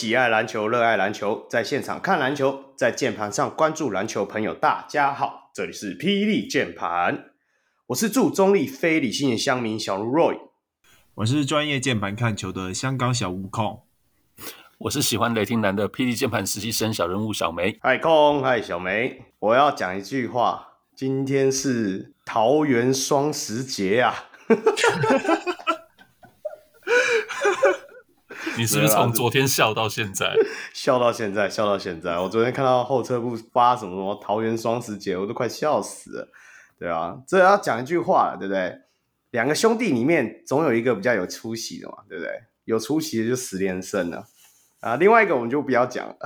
喜爱篮球、热爱篮球，在现场看篮球，在键盘上关注篮球朋友，大家好，这里是霹雳键盘，我是驻中立非理性的乡民小卢 Roy，我是专业键盘看球的香港小悟空。我是喜欢雷霆男的霹雳键盘实习生小人物小梅。嗨空，嗨小梅，我要讲一句话，今天是桃园双十节啊！你是不是从昨天笑到现在？笑到现在，笑到现在。我昨天看到后车部发什么什么桃园双十节，我都快笑死了。对啊，这要讲一句话了，对不对？两个兄弟里面总有一个比较有出息的嘛，对不对？有出息的就十连胜了。啊，另外一个我们就不要讲了。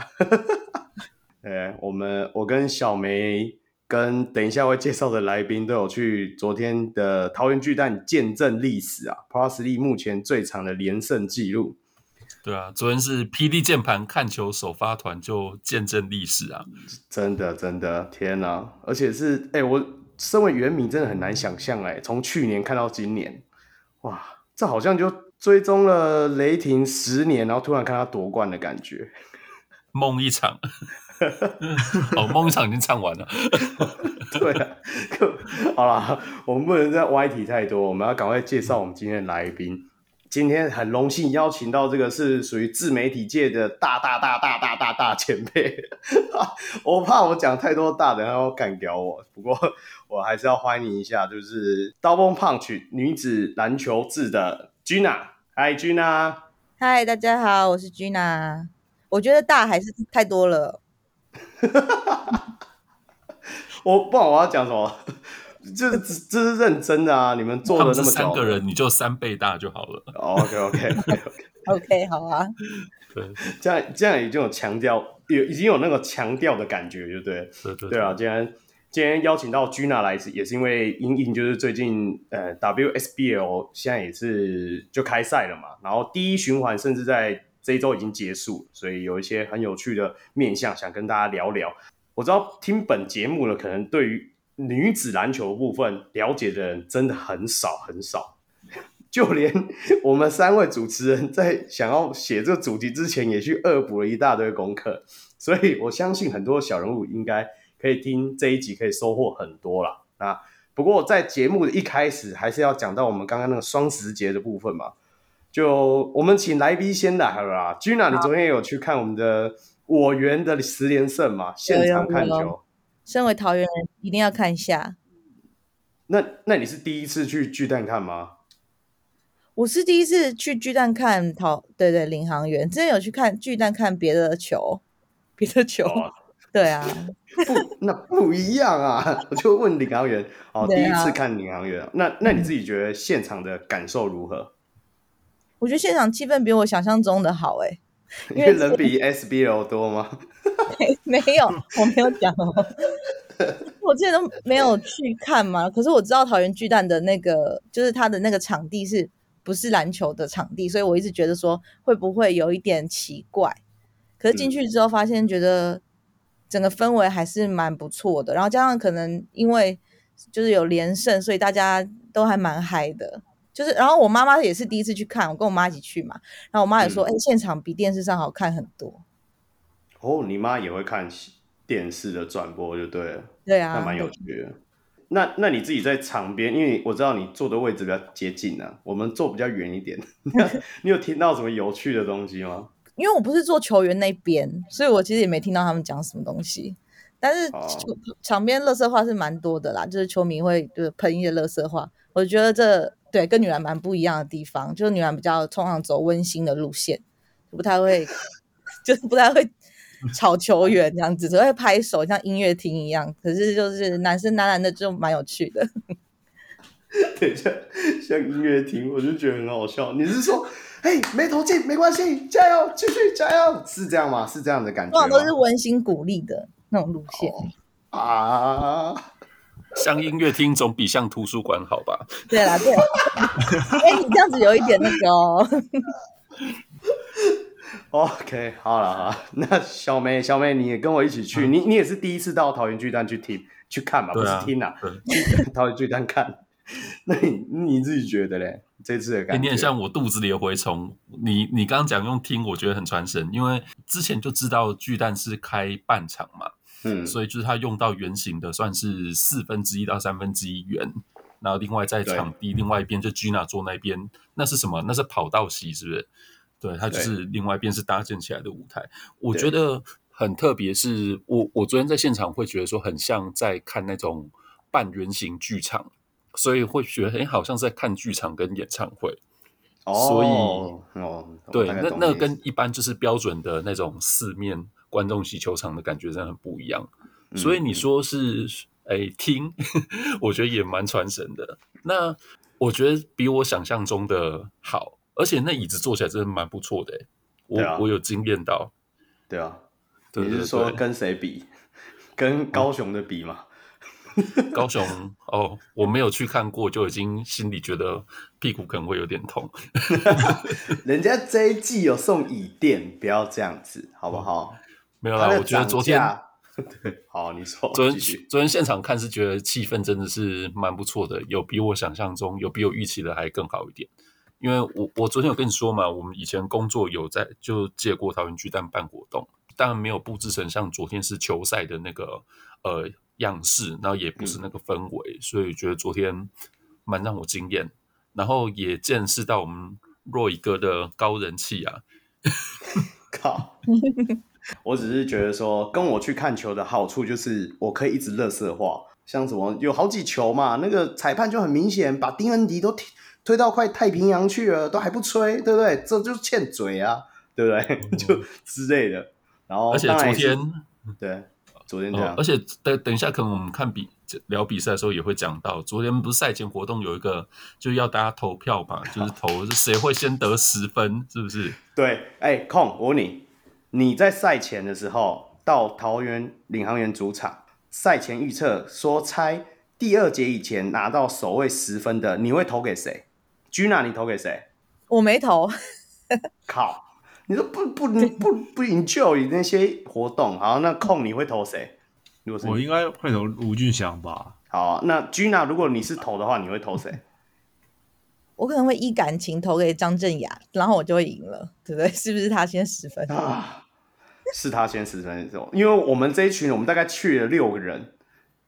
呃，我们我跟小梅跟等一下会介绍的来宾都有去昨天的桃园巨蛋见证历史啊，Plus League 目前最长的连胜记录。对啊，昨天是 PD 键盘看球首发团就见证历史啊，真的真的天哪！而且是哎，我身为原迷真的很难想象哎，从去年看到今年，哇，这好像就。追踪了雷霆十年，然后突然看他夺冠的感觉，梦一场。哦，梦一场已经唱完了。对啊，好啦，我们不能再歪题太多，我们要赶快介绍我们今天的来宾。今天很荣幸邀请到这个是属于自媒体界的大大大大大大大前辈。我怕我讲太多大，等下要干掉我。不过我还是要欢迎一下，就是 Double Punch 女子篮球志的 Gina。嗨，Gina。嗨，大家好，我是 Gina。我觉得大还是太多了。我不知道我要讲什么，这这是认真的啊！你们做了那么久，三个人，你就三倍大就好了。OK，OK，OK，OK，好啊。对，这样这样已经有强调，有已经有那个强调的感觉，就对不。对对对啊，今天。今天邀请到 Gina 来也是因为因应就是最近呃 WSBL 现在也是就开赛了嘛，然后第一循环甚至在这一周已经结束，所以有一些很有趣的面向想跟大家聊聊。我知道听本节目的，可能对于女子篮球部分了解的人真的很少很少，就连我们三位主持人在想要写这个主题之前，也去恶补了一大堆功课，所以我相信很多小人物应该。可以听这一集，可以收获很多啦。啊，不过在节目的一开始，还是要讲到我们刚刚那个双十节的部分嘛。就我们请来宾先来好了啦。Gina，你昨天有去看我们的我园的十连胜嘛？现场看球。身为桃园人，一定要看一下。那那你是第一次去巨蛋看吗？我是第一次去巨蛋看桃，对对，领航员。之前有去看巨蛋看别的球，别的球。哦对啊，不，那不一样啊！我就问领航员，哦，第一次看领航员，那那你自己觉得现场的感受如何？我觉得现场气氛比我想象中的好，哎，因为人比 SBL 多吗？没有，我没有讲哦。我之前都没有去看嘛，可是我知道桃园巨蛋的那个，就是它的那个场地是不是篮球的场地，所以我一直觉得说会不会有一点奇怪。可是进去之后发现，觉得。整个氛围还是蛮不错的，然后加上可能因为就是有连胜，所以大家都还蛮嗨的。就是，然后我妈妈也是第一次去看，我跟我妈一起去嘛。然后我妈也说：“哎、嗯，现场比电视上好看很多。”哦，你妈也会看电视的转播，就对了。对啊，那蛮有趣的。那那你自己在场边，因为我知道你坐的位置比较接近啊，我们坐比较远一点。你有听到什么有趣的东西吗？因为我不是做球员那边，所以我其实也没听到他们讲什么东西。但是场边乐色话是蛮多的啦，就是球迷会就是喷一些乐色话。我觉得这对跟女篮蛮不一样的地方，就是女篮比较通常走温馨的路线，不太会，就是不太会吵球员这样子，只会拍手像音乐厅一样。可是就是男生男篮的就蛮有趣的。等一下，像音乐厅，我就觉得很好笑。你是说？嘿，没投进没关系，加油，继续加油，是这样吗？是这样的感觉吗？往往都是温馨鼓励的那种路线、哦、啊。像音乐厅总比像图书馆好吧？对啦，对。哎、欸，你这样子有一点那个哦。OK，好了哈，那小梅，小梅，你也跟我一起去，嗯、你你也是第一次到桃园巨蛋去听去看嘛，不是听啊，去桃园巨蛋看。那你你自己觉得嘞？这次的感觉，有点像我肚子里的蛔虫。你你刚刚讲用听，我觉得很传神，因为之前就知道巨蛋是开半场嘛，嗯，所以就是它用到圆形的，算是四分之一到三分之一圆。然后另外在场地另外一边就 Gina 坐那边，那是什么？那是跑道席，是不是？对，它就是另外一边是搭建起来的舞台。我觉得很特别，是我我昨天在现场会觉得说，很像在看那种半圆形剧场。所以会觉得，哎，好像在看剧场跟演唱会。哦，所以哦，对，那那跟一般就是标准的那种四面观众席球场的感觉真的很不一样。嗯、所以你说是，哎，听，我觉得也蛮传神的。那我觉得比我想象中的好，而且那椅子坐起来真的蛮不错的。我、啊、我有惊艳到。对啊，你是说跟谁比？跟高雄的比吗？高雄哦，我没有去看过，就已经心里觉得屁股可能会有点痛。人家这一季有送椅垫，不要这样子，好不好？没有啦，我觉得昨天 好，你说昨天昨天现场看是觉得气氛真的是蛮不错的，有比我想象中有比我预期的还更好一点。因为我我昨天有跟你说嘛，我们以前工作有在就借过桃园巨蛋办活动，但没有布置成像昨天是球赛的那个呃。样式，然后也不是那个氛围，嗯、所以觉得昨天蛮让我惊艳，然后也见识到我们 Roy 哥的高人气啊！靠，我只是觉得说，跟我去看球的好处就是，我可以一直乐色化，像什么有好几球嘛，那个裁判就很明显把丁恩迪都推推到快太平洋去了，都还不吹，对不对？这就是欠嘴啊，对不对？嗯、就之类的。然后，而且昨天对。昨天这样，哦、而且等等一下，可能我们看比聊比赛的时候也会讲到，昨天不是赛前活动有一个，就是要大家投票嘛，就是投 谁会先得十分，是不是？对，哎、欸，空，我问你，你在赛前的时候到桃园领航员主场，赛前预测说猜第二节以前拿到首位十分的，你会投给谁？Gina，你投给谁？我没投。靠。你说不不不不，不 enjoy 那些活动，好，那空你会投谁？如果是我应该会投吴俊祥吧。好，那 Gina，如果你是投的话，你会投谁？我可能会依感情投给张镇雅，然后我就会赢了，对不对？是不是他先十分啊？是他先十分的时候，因为我们这一群，我们大概去了六个人，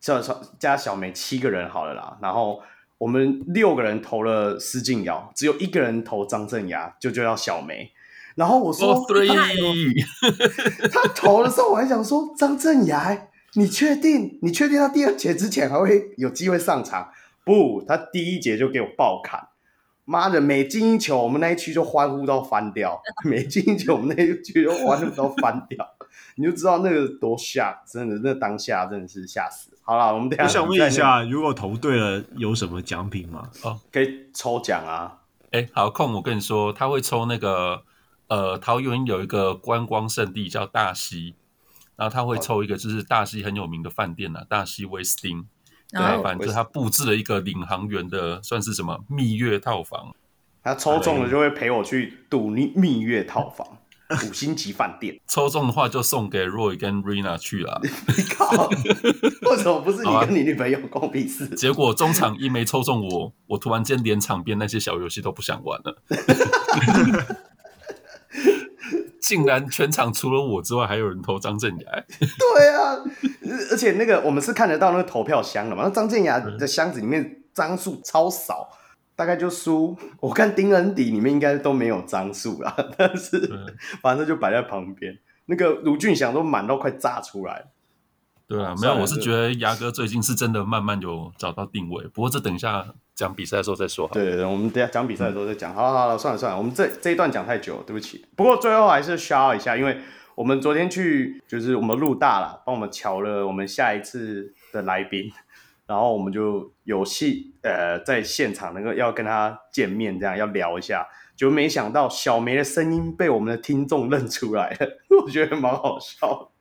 加加小梅七个人好了啦。然后我们六个人投了施静瑶，只有一个人投张镇雅，就就叫小梅。然后我说，oh, three. 他投的时候，我还想说张镇衙，你确定？你确定他第二节之前还会有机会上场？不，他第一节就给我爆砍，妈的，每进一球，我们那一区就欢呼到翻掉，每进一球，我们那一区就欢呼到翻掉，你就知道那个多吓，真的，那当下真的是吓死。好了，我们等下。我想问一下，如果投对了，有什么奖品吗？哦，可以抽奖啊。哎，好，空我跟你说，他会抽那个。呃，桃园有一个观光胜地叫大溪，然后他会抽一个，就是大溪很有名的饭店呐、啊，大溪威斯汀。对，反正就他布置了一个领航员的，算是什么蜜月套房。他抽中了就会陪我去度蜜蜜月套房，五星级饭店。抽中的话就送给 Roy 跟 Rina 去了。你靠，为什么不是你跟你女朋友共比试？结果中场一没抽中我，我突然间连场边那些小游戏都不想玩了。竟然全场除了我之外，还有人投张镇雅。对啊，而且那个我们是看得到那个投票箱的嘛。那张镇雅的箱子里面张数超少，大概就输。我看丁恩迪里面应该都没有张数啦，但是反正就摆在旁边。那个卢俊祥都满到快炸出来。对啊，没有，我是觉得牙哥最近是真的慢慢有找到定位。不过这等一下。讲比赛的时候再说。对我们等下讲比赛的时候再讲。好了好了，算了算了，我们这这一段讲太久了，对不起。不过最后还是 shout 一下，因为我们昨天去就是我们陆大了，帮我们瞧了我们下一次的来宾，然后我们就有戏呃在现场能够要跟他见面，这样要聊一下，就没想到小梅的声音被我们的听众认出来了，我觉得蛮好笑。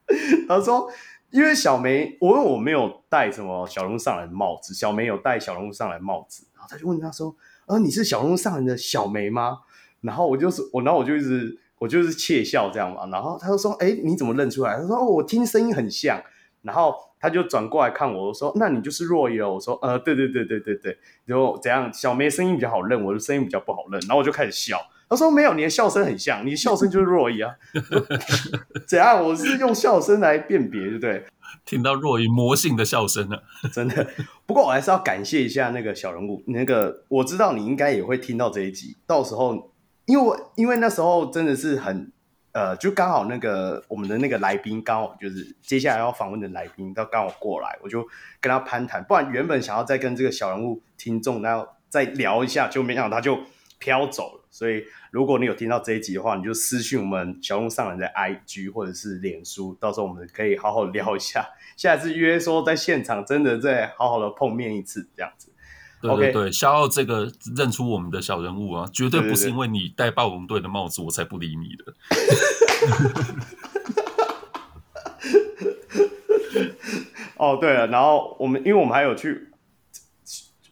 他说。因为小梅，我问我没有戴什么小龙上来的帽子，小梅有戴小人物上篮帽子，然后他就问他说：“呃，你是小龙上来的小梅吗？”然后我就是我，然后我就一直我就是窃笑这样嘛，然后他就说：“哎，你怎么认出来？”他说：“哦，我听声音很像。”然后他就转过来看我，我说：“那你就是若仪了。”我说：“呃，对对对对对对。”然后怎样？小梅声音比较好认，我的声音比较不好认。然后我就开始笑。他说：“没有，你的笑声很像，你的笑声就是若仪啊。”怎样？我是用笑声来辨别，对不对？听到若仪魔性的笑声了，真的。不过我还是要感谢一下那个小人物，那个我知道你应该也会听到这一集，到时候，因为我因为那时候真的是很。呃，就刚好那个我们的那个来宾刚好就是接下来要访问的来宾，他刚好过来，我就跟他攀谈。不然原本想要再跟这个小人物听众，然后再聊一下，就没想到他就飘走了。所以如果你有听到这一集的话，你就私讯我们小人物上人的 IG 或者是脸书，到时候我们可以好好聊一下。下次约说在现场真的再好好的碰面一次，这样子。对对对，肖傲这个认出我们的小人物啊，绝对不是因为你戴暴龙队的帽子我才不理你的。哦，对了，然后我们因为我们还有去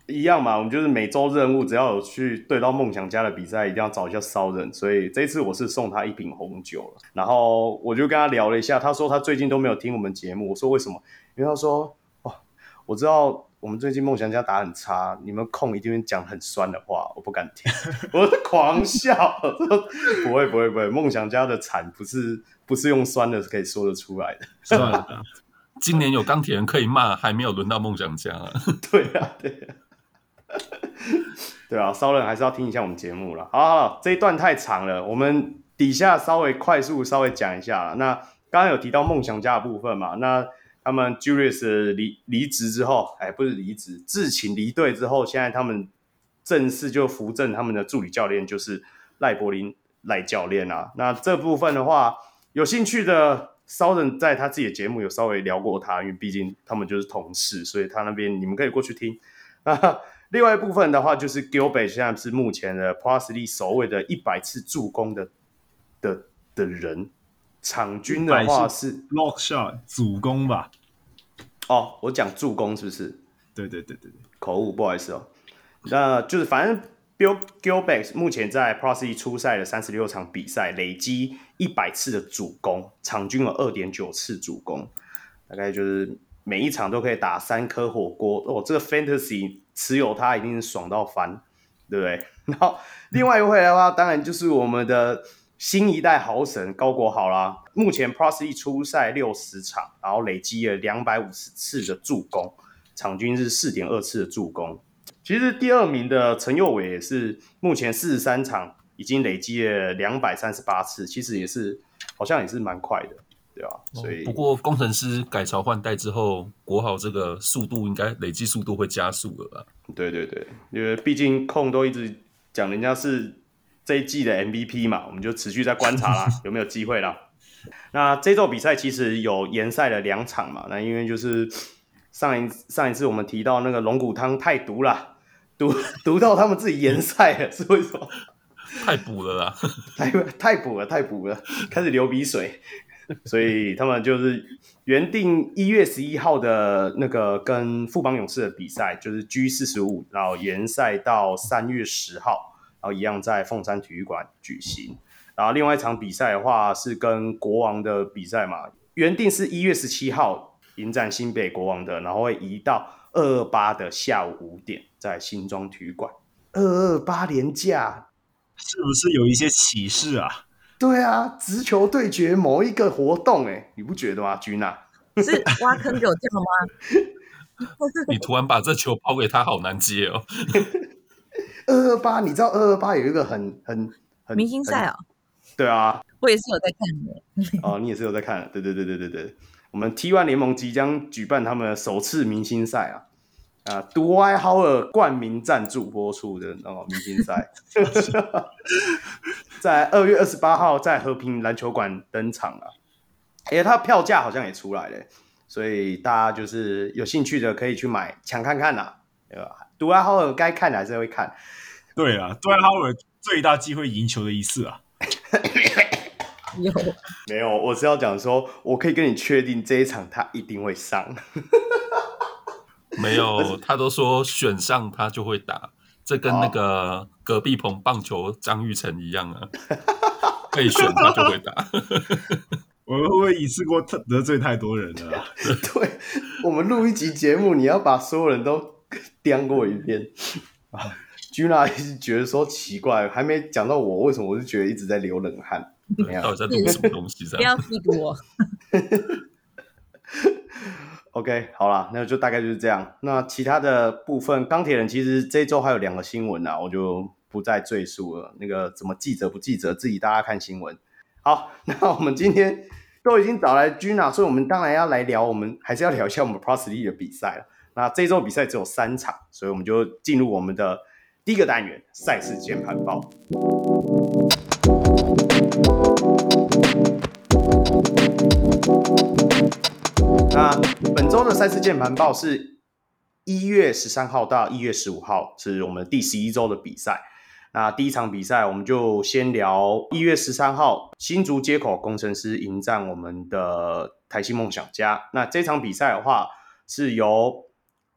一样嘛，我们就是每周任务，只要有去对到梦想家的比赛，一定要找一下骚人，所以这次我是送他一瓶红酒了。然后我就跟他聊了一下，他说他最近都没有听我们节目，我说为什么？因为他说哦，我知道。我们最近梦想家打很差，你们控 一定会讲很酸的话，我不敢听，我是狂笑。不会不会不会，梦想家的惨不是不是用酸的可以说得出来的。算了，今年有钢铁人可以骂，还没有轮到梦想家 啊。对啊对啊，对啊，骚人还是要听一下我们节目了。好，好，这一段太长了，我们底下稍微快速稍微讲一下。那刚刚有提到梦想家的部分嘛？那他们 Julius 离离职之后，哎，不是离职，志勤离队之后，现在他们正式就扶正他们的助理教练，就是赖柏林赖教练啊。那这部分的话，有兴趣的骚人在他自己的节目有稍微聊过他，因为毕竟他们就是同事，所以他那边你们可以过去听。那另外一部分的话，就是 Gilbert 现在是目前的 Plus League 首位的一百次助攻的的的人。场均的话是 block shot 主攻吧？哦，我讲助攻是不是？对对对对对，口误，不好意思哦。那就是反正 Bill Gilbert 目前在 Pro C 出赛的三十六场比赛，累积一百次的主攻，场均有二点九次主攻，大概就是每一场都可以打三颗火锅哦。这个 Fantasy 持有他一定是爽到翻，对不对？然后另外一位的话，当然就是我们的。新一代豪神高国豪啦，目前 Plus League 出赛六十场，然后累积了两百五十次的助攻，场均是四点二次的助攻。其实第二名的陈佑伟也是目前四十三场，已经累积了两百三十八次，其实也是好像也是蛮快的，对吧？所以、哦、不过工程师改朝换代之后，国豪这个速度应该累积速度会加速了吧？对对对，因为毕竟控都一直讲人家是。这一季的 MVP 嘛，我们就持续在观察啦，有没有机会啦？那这周比赛其实有延赛了两场嘛，那因为就是上一上一次我们提到那个龙骨汤太毒了，毒毒到他们自己延赛了，是为什么？太补了啦，太太补了，太补了，开始流鼻水，所以他们就是原定一月十一号的那个跟富邦勇士的比赛，就是 G 四十五，然后延赛到三月十号。然后一样在凤山体育馆举行，然后另外一场比赛的话是跟国王的比赛嘛，原定是一月十七号迎战新北国王的，然后会移到二二八的下午五点在新庄体育馆。二二八连假是不是有一些启示啊？对啊，直球对决某一个活动，哎，你不觉得吗？君娜是挖坑给我跳吗？你突然把这球抛给他，好难接哦。二二八，你知道二二八有一个很很很明星赛哦？对啊，我也是有在看的。哦，你也是有在看，对对对对对对。我们 T1 联盟即将举办他们的首次明星赛啊啊，Dwight Howard 冠名赞助播出的那个明星赛，在二月二十八号在和平篮球馆登场啊。哎，他票价好像也出来了，所以大家就是有兴趣的可以去买抢看看呐，对吧？杜兰豪尔该看的还是会看，对啊，杜兰豪尔最大机会赢球的一次啊，有没有？我是要讲说，我可以跟你确定这一场他一定会上，没有，他都说选上他就会打，这跟那个隔壁棚棒球张玉成一样啊，可以选他就会打。我们会不会一次过得罪太多人了、啊？对，我们录一集节目，你要把所有人都颠过一遍啊！Gina 一直觉得说奇怪，还没讲到我，为什么我就觉得一直在流冷汗？到底在录什么东西？不要嫉妒我。OK，好了，那就大概就是这样。那其他的部分，钢铁人其实这周还有两个新闻啊，我就不再赘述了。那个怎么记者不记者，自己大家看新闻。好，那我们今天都已经找来 Gina，所以我们当然要来聊，我们还是要聊一下我们 Plus League 的比赛了。那这周比赛只有三场，所以我们就进入我们的第一个单元——赛事键盘报。那本周的赛事键盘报是一月十三号到一月十五号，是我们第十一周的比赛。那第一场比赛，我们就先聊一月十三号新竹街口工程师迎战我们的台新梦想家。那这场比赛的话，是由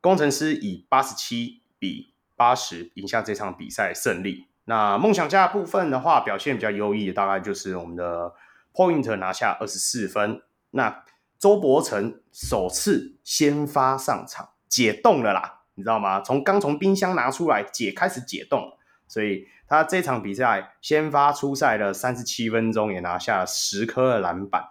工程师以八十七比八十赢下这场比赛胜利。那梦想家的部分的话，表现比较优异，大概就是我们的 Point 拿下二十四分。那周伯成首次先发上场，解冻了啦，你知道吗？从刚从冰箱拿出来解，开始解冻，所以他这场比赛先发出赛了三十七分钟，也拿下十颗的篮板。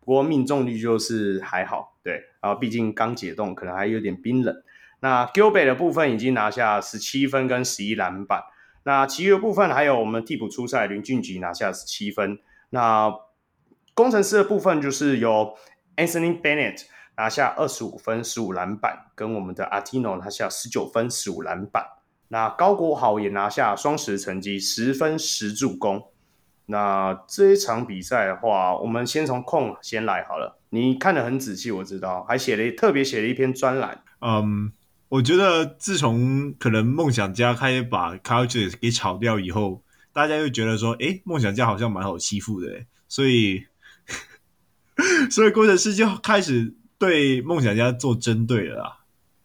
不过命中率就是还好，对，啊毕竟刚解冻，可能还有点冰冷。那 Gilbert 的部分已经拿下十七分跟十一篮板。那其余的部分还有我们替补出赛林俊杰拿下十七分。那工程师的部分就是由 Anthony Bennett 拿下二十五分、十五篮板，跟我们的 Artino 拿下十九分、十五篮板。那高国豪也拿下双十成绩，十分十助攻。那这一场比赛的话，我们先从控先来好了。你看得很仔细，我知道，还写了特别写了一篇专栏。嗯，我觉得自从可能梦想家开始把 Culture 给炒掉以后，大家又觉得说，诶，梦想家好像蛮好欺负的，所以。所以，工程师就开始对梦想家做针对了。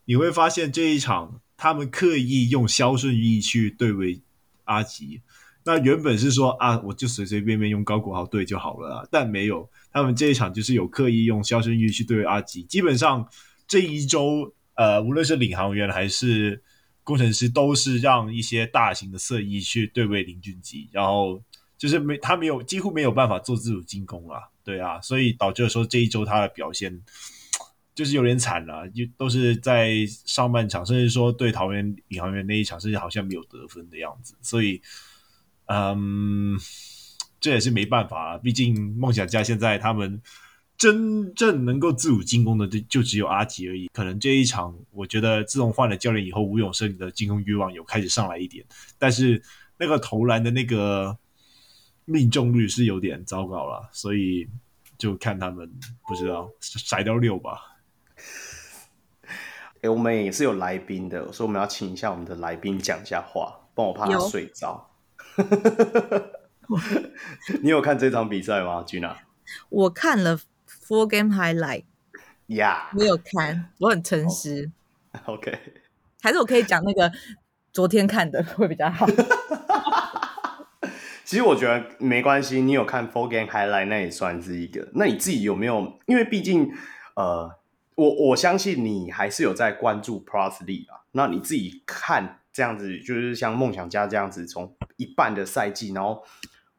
你会发现这一场，他们刻意用肖顺义去对位阿吉。那原本是说啊，我就随随便便用高国豪对就好了啦，但没有，他们这一场就是有刻意用肖顺义去对位阿吉。基本上这一周，呃，无论是领航员还是工程师，都是让一些大型的色翼去对位林俊吉，然后就是没他没有几乎没有办法做自主进攻了。对啊，所以导致说这一周他的表现就是有点惨了，就都是在上半场，甚至说对桃园领航员那一场，甚至好像没有得分的样子。所以，嗯，这也是没办法啊，毕竟梦想家现在他们真正能够自主进攻的就就只有阿吉而已。可能这一场，我觉得自从换了教练以后，吴永胜的进攻欲望有开始上来一点，但是那个投篮的那个。命中率是有点糟糕了，所以就看他们不知道甩掉六吧。哎、欸，我们也是有来宾的，所以我们要请一下我们的来宾讲一下话，帮我怕他睡着。有 你有看这场比赛吗，Gina？我看了 Full Game Highlight。呀，我有看，我很诚实。Oh, OK，还是我可以讲那个昨天看的会比较好。其实我觉得没关系，你有看 Full Game Highlight 那也算是一个。那你自己有没有？因为毕竟，呃，我我相信你还是有在关注 Plus l e 啊。那你自己看这样子，就是像梦想家这样子，从一半的赛季，然后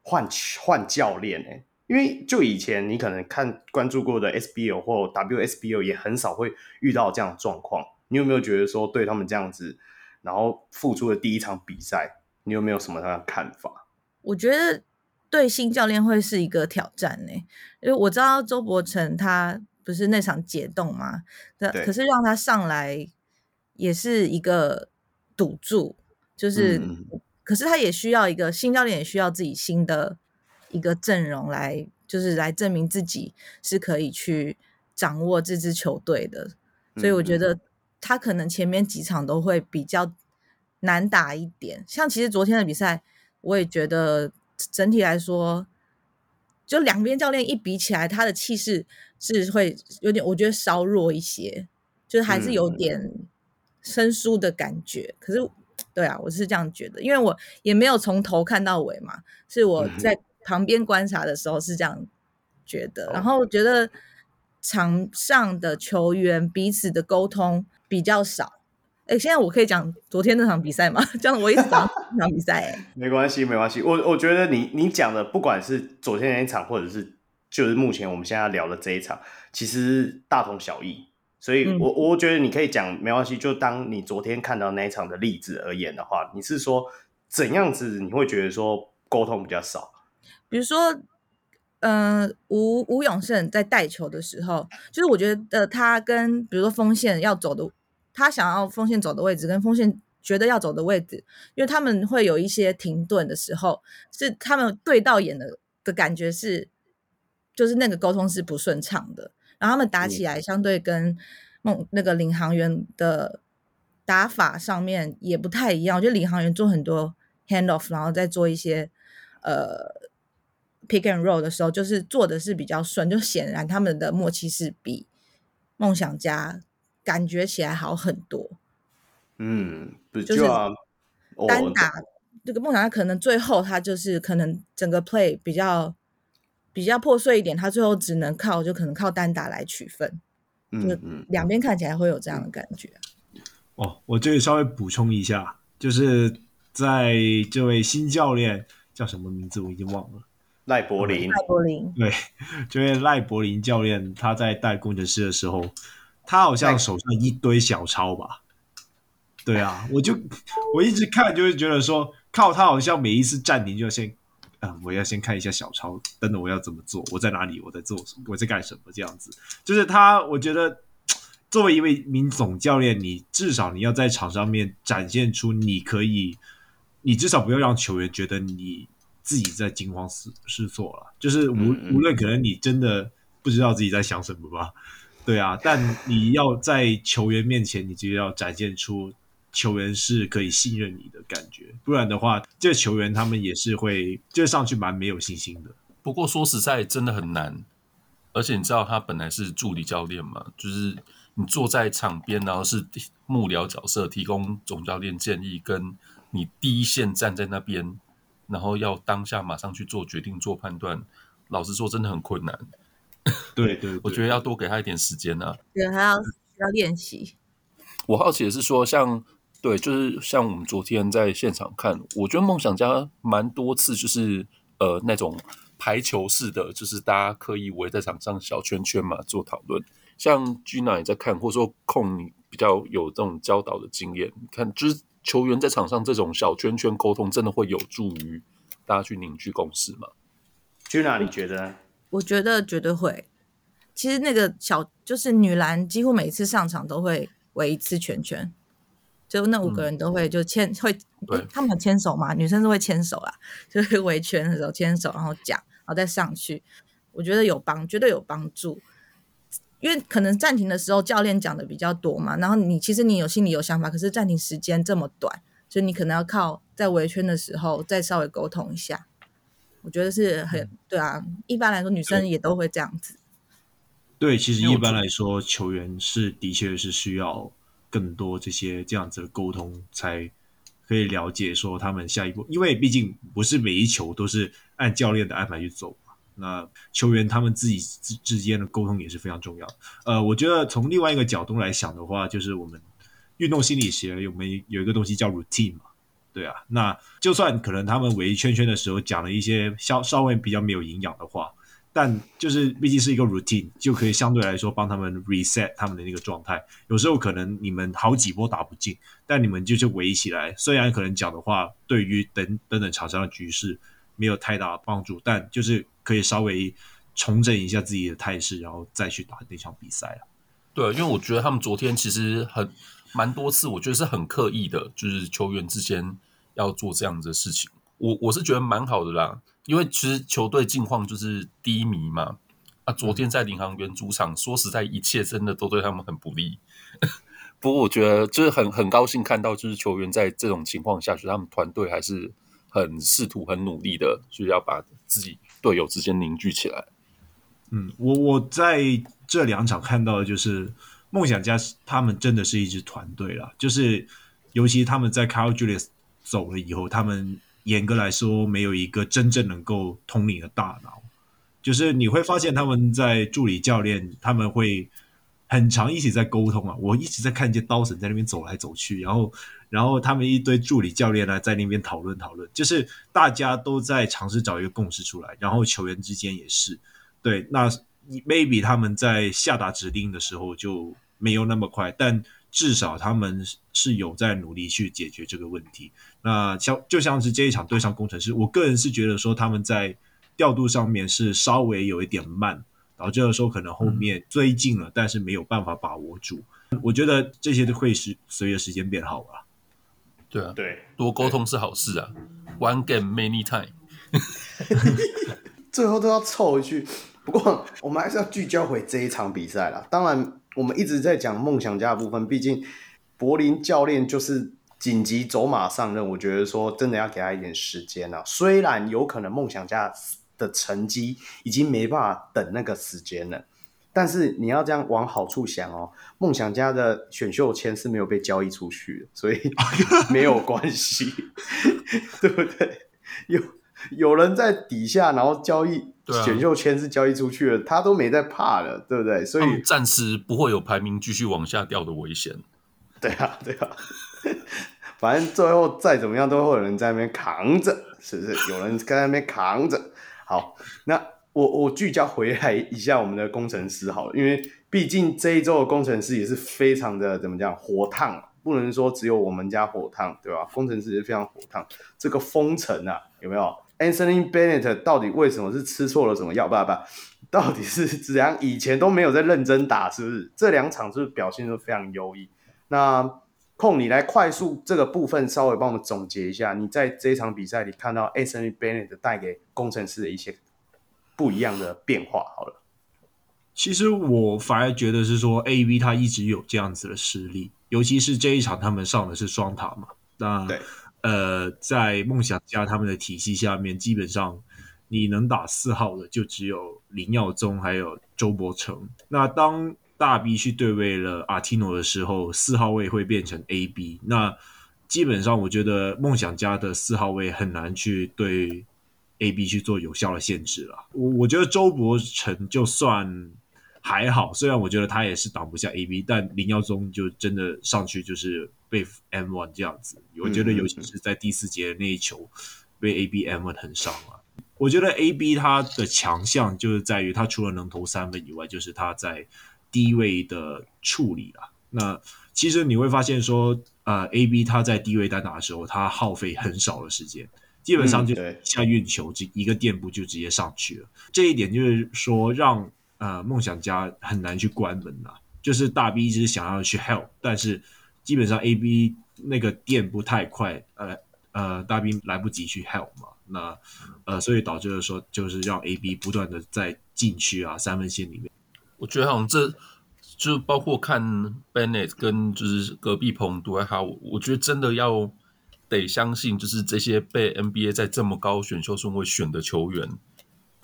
换换教练哎。因为就以前你可能看关注过的 SBL 或 WSBL 也很少会遇到这样的状况。你有没有觉得说对他们这样子，然后复出的第一场比赛，你有没有什么看法？我觉得对新教练会是一个挑战呢，因为我知道周伯成他不是那场解冻嘛，对，可是让他上来也是一个赌注，就是，嗯、可是他也需要一个新教练，也需要自己新的一个阵容来，就是来证明自己是可以去掌握这支球队的，所以我觉得他可能前面几场都会比较难打一点，像其实昨天的比赛。我也觉得整体来说，就两边教练一比起来，他的气势是会有点，我觉得稍弱一些，就是还是有点生疏的感觉。嗯、可是，对啊，我是这样觉得，因为我也没有从头看到尾嘛，是我在旁边观察的时候是这样觉得。然后我觉得场上的球员彼此的沟通比较少。哎，现在我可以讲昨天那场比赛吗？这样我一直讲那场比赛。哎，没关系，没关系。我我觉得你你讲的，不管是昨天那一场，或者是就是目前我们现在聊的这一场，其实大同小异。所以我，我我觉得你可以讲没关系。就当你昨天看到那一场的例子而言的话，你是说怎样子你会觉得说沟通比较少？比如说，嗯、呃，吴吴永胜在带球的时候，就是我觉得他跟比如说锋线要走的。他想要锋线走的位置跟锋线觉得要走的位置，因为他们会有一些停顿的时候，是他们对到眼的的感觉是，就是那个沟通是不顺畅的。然后他们打起来相对跟梦那个领航员的打法上面也不太一样。我觉得领航员做很多 hand off，然后再做一些呃 pick and roll 的时候，就是做的是比较顺，就显然他们的默契是比梦想家。感觉起来好很多，嗯，不就是单打这个梦想家，可能最后他就是可能整个 play 比较比较破碎一点，他最后只能靠就可能靠单打来取分，嗯，嗯。两边看起来会有这样的感觉。哦，我这里稍微补充一下，就是在这位新教练叫什么名字我已经忘了，赖柏林，赖柏林，对，这位赖柏林教练他在带工程师的时候。他好像手上一堆小抄吧？对啊，我就我一直看就会觉得说，靠他好像每一次暂停就要先啊、呃，我要先看一下小抄，等等我要怎么做，我在哪里，我在做什么，我在干什么这样子。就是他，我觉得作为一位名总教练，你至少你要在场上面展现出你可以，你至少不要让球员觉得你自己在惊慌失失措了。就是无无论可能你真的不知道自己在想什么吧。对啊，但你要在球员面前，你就要展现出球员是可以信任你的感觉，不然的话，这球员他们也是会就上去蛮没有信心的。不过说实在，真的很难，而且你知道他本来是助理教练嘛，就是你坐在场边，然后是幕僚角色，提供总教练建议，跟你第一线站在那边，然后要当下马上去做决定、做判断，老实说，真的很困难。对，对对，我觉得要多给他一点时间呢、啊。对，还要要练习。我好奇的是说，像对，就是像我们昨天在现场看，我觉得梦想家蛮多次就是呃那种排球式的，就是大家刻意围在场上小圈圈嘛做讨论。像 Gina 也在看，或者说控你比较有这种教导的经验，你看就是球员在场上这种小圈圈沟通，真的会有助于大家去凝聚共识吗？Gina，你觉得？我觉得绝对会。其实那个小就是女篮，几乎每次上场都会围一次圈圈，就那五个人都会就牵、嗯、会，他们有牵手嘛？女生是会牵手啦，就是 围圈的时候牵手，然后讲，然后再上去。我觉得有帮，绝对有帮助。因为可能暂停的时候教练讲的比较多嘛，然后你其实你有心里有想法，可是暂停时间这么短，所以你可能要靠在围圈的时候再稍微沟通一下。我觉得是很对啊，一般来说女生也都会这样子。对，其实一般来说，球员是的确是需要更多这些这样子的沟通，才可以了解说他们下一步。因为毕竟不是每一球都是按教练的安排去走嘛。那球员他们自己之之间的沟通也是非常重要。呃，我觉得从另外一个角度来想的话，就是我们运动心理学有没有一个东西叫 routine 嘛？对啊，那就算可能他们围一圈圈的时候讲了一些稍稍微比较没有营养的话，但就是毕竟是一个 routine，就可以相对来说帮他们 reset 他们的那个状态。有时候可能你们好几波打不进，但你们就是围起来，虽然可能讲的话对于等等等场上的局势没有太大的帮助，但就是可以稍微重整一下自己的态势，然后再去打那场比赛。对，因为我觉得他们昨天其实很蛮多次，我觉得是很刻意的，就是球员之间。要做这样子的事情，我我是觉得蛮好的啦，因为其实球队近况就是低迷嘛。啊，昨天在领航员主场，说实在，一切真的都对他们很不利。不过我觉得就是很很高兴看到，就是球员在这种情况下，就是他们团队还是很试图、很努力的，就是要把自己队友之间凝聚起来。嗯，我我在这两场看到的就是梦想家，他们真的是一支团队啦，就是尤其他们在 Carl Julius 走了以后，他们严格来说没有一个真正能够统领的大脑，就是你会发现他们在助理教练，他们会很常一起在沟通啊。我一直在看见刀神在那边走来走去，然后然后他们一堆助理教练呢在那边讨论讨论，就是大家都在尝试找一个共识出来，然后球员之间也是对。那 maybe 他们在下达指令的时候就没有那么快，但至少他们是有在努力去解决这个问题。那像就像是这一场对上工程师，我个人是觉得说他们在。调度上面是稍微有一点慢，导致的时候可能后面追进了，嗯、但是没有办法把握住。我觉得这些都会是随着时间变好吧。对啊，对，多沟通是好事啊。One game many time，最后都要凑回去。不过我们还是要聚焦回这一场比赛啦。当然，我们一直在讲梦想家的部分，毕竟柏林教练就是。紧急走马上任，我觉得说真的要给他一点时间了。虽然有可能梦想家的成绩已经没办法等那个时间了，但是你要这样往好处想哦。梦想家的选秀签是没有被交易出去，所以没有关系，对不对？有有人在底下，然后交易选秀签是交易出去了，他都没在怕了，对不对？所以暂时不会有排名继续往下掉的危险。对啊，对啊。反正最后再怎么样，都会有人在那边扛着，是不是？有人在那边扛着。好，那我我聚焦回来一下我们的工程师好了，因为毕竟这一周的工程师也是非常的怎么讲火烫，不能说只有我们家火烫，对吧？工程师也是非常火烫。这个封城啊，有没有？Anthony Bennett 到底为什么是吃错了什么药？不不，到底是 怎样？以前都没有在认真打，是不是？这两场是不是表现都非常优异？那。控你来快速这个部分稍微帮我们总结一下，你在这一场比赛里看到 Anthony Bennett 带给工程师的一些不一样的变化。好了，其实我反而觉得是说 AB 他一直有这样子的实力，尤其是这一场他们上的是双塔嘛。那对，呃，在梦想家他们的体系下面，基本上你能打四号的就只有林耀宗还有周伯成。那当大 B 去对位了阿提诺的时候，四号位会变成 AB。那基本上，我觉得梦想家的四号位很难去对 AB 去做有效的限制了。我我觉得周伯成就算还好，虽然我觉得他也是挡不下 AB，但林耀宗就真的上去就是被 M one 这样子。我觉得尤其是在第四节的那一球被 AB M one 很伤啊。我觉得 AB 他的强项就是在于他除了能投三分以外，就是他在低位的处理啊，那其实你会发现说，呃，A B 他在低位单打的时候，他耗费很少的时间，基本上就下运球，这一个垫步就直接上去了。这一点就是说，让呃梦想家很难去关门呐。就是大 B 一直想要去 help，但是基本上 A B 那个垫步太快，呃呃，大 B 来不及去 help 嘛，那呃，所以导致了说，就是让 A B 不断的在禁区啊三分线里面。我觉得好像这就包括看 Bennett 跟就是隔壁棚杜还好，我觉得真的要得相信，就是这些被 NBA 在这么高选秀顺位选的球员，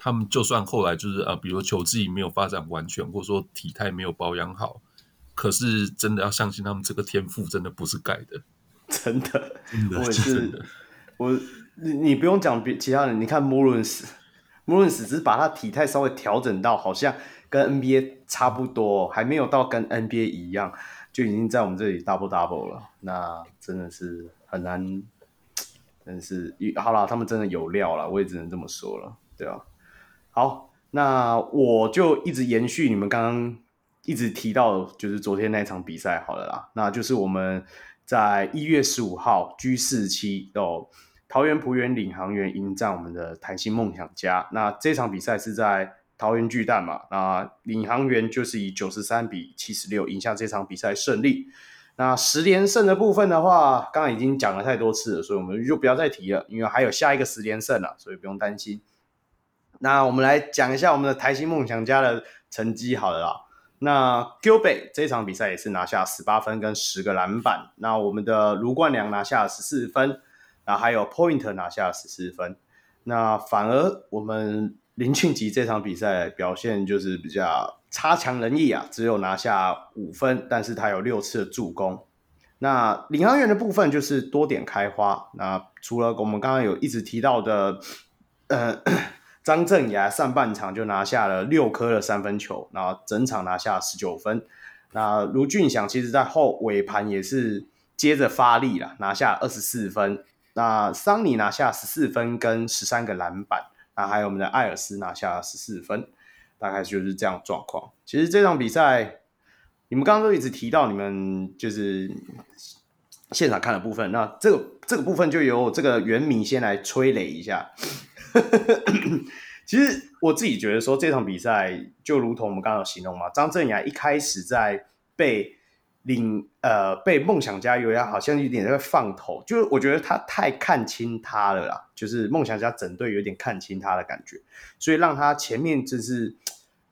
他们就算后来就是啊，比如球技没有发展完全，或者说体态没有保养好，可是真的要相信他们这个天赋真的不是盖的，真的，真的我也是，我你你不用讲别其他人，你看 Mullins，Mullins 只是把他体态稍微调整到好像。跟 NBA 差不多，还没有到跟 NBA 一样，就已经在我们这里 double double 了。那真的是很难，真的是好了，他们真的有料了，我也只能这么说了，对吧？好，那我就一直延续你们刚刚一直提到，就是昨天那场比赛好了啦。那就是我们在一月十五号 G 四期哦，桃园璞园领航员迎战我们的弹性梦想家。那这场比赛是在。桃园巨蛋嘛，那领航员就是以九十三比七十六赢下这场比赛胜利。那十连胜的部分的话，刚刚已经讲了太多次了，所以我们就不要再提了，因为还有下一个十连胜了，所以不用担心。那我们来讲一下我们的台新梦想家的成绩好了啦。那 Gilbe 这场比赛也是拿下十八分跟十个篮板。那我们的卢冠良拿下十四分，那还有 Point 拿下十四分。那反而我们。林俊杰这场比赛表现就是比较差强人意啊，只有拿下五分，但是他有六次的助攻。那领航员的部分就是多点开花。那除了我们刚刚有一直提到的，呃，张镇雅上半场就拿下了六颗的三分球，然后整场拿下十九分。那卢俊祥其实在后尾盘也是接着发力了，拿下二十四分。那桑尼拿下十四分跟十三个篮板，那还有我们的艾尔斯拿下十四分，大概就是这样状况。其实这场比赛，你们刚刚都一直提到你们就是现场看的部分，那这个这个部分就由这个原迷先来催泪一下。其实我自己觉得说，这场比赛就如同我们刚刚有形容嘛，张镇雅一开始在被。领呃，被梦想家有点好像有点在放头，就是我觉得他太看清他了啦，就是梦想家整队有点看清他的感觉，所以让他前面就是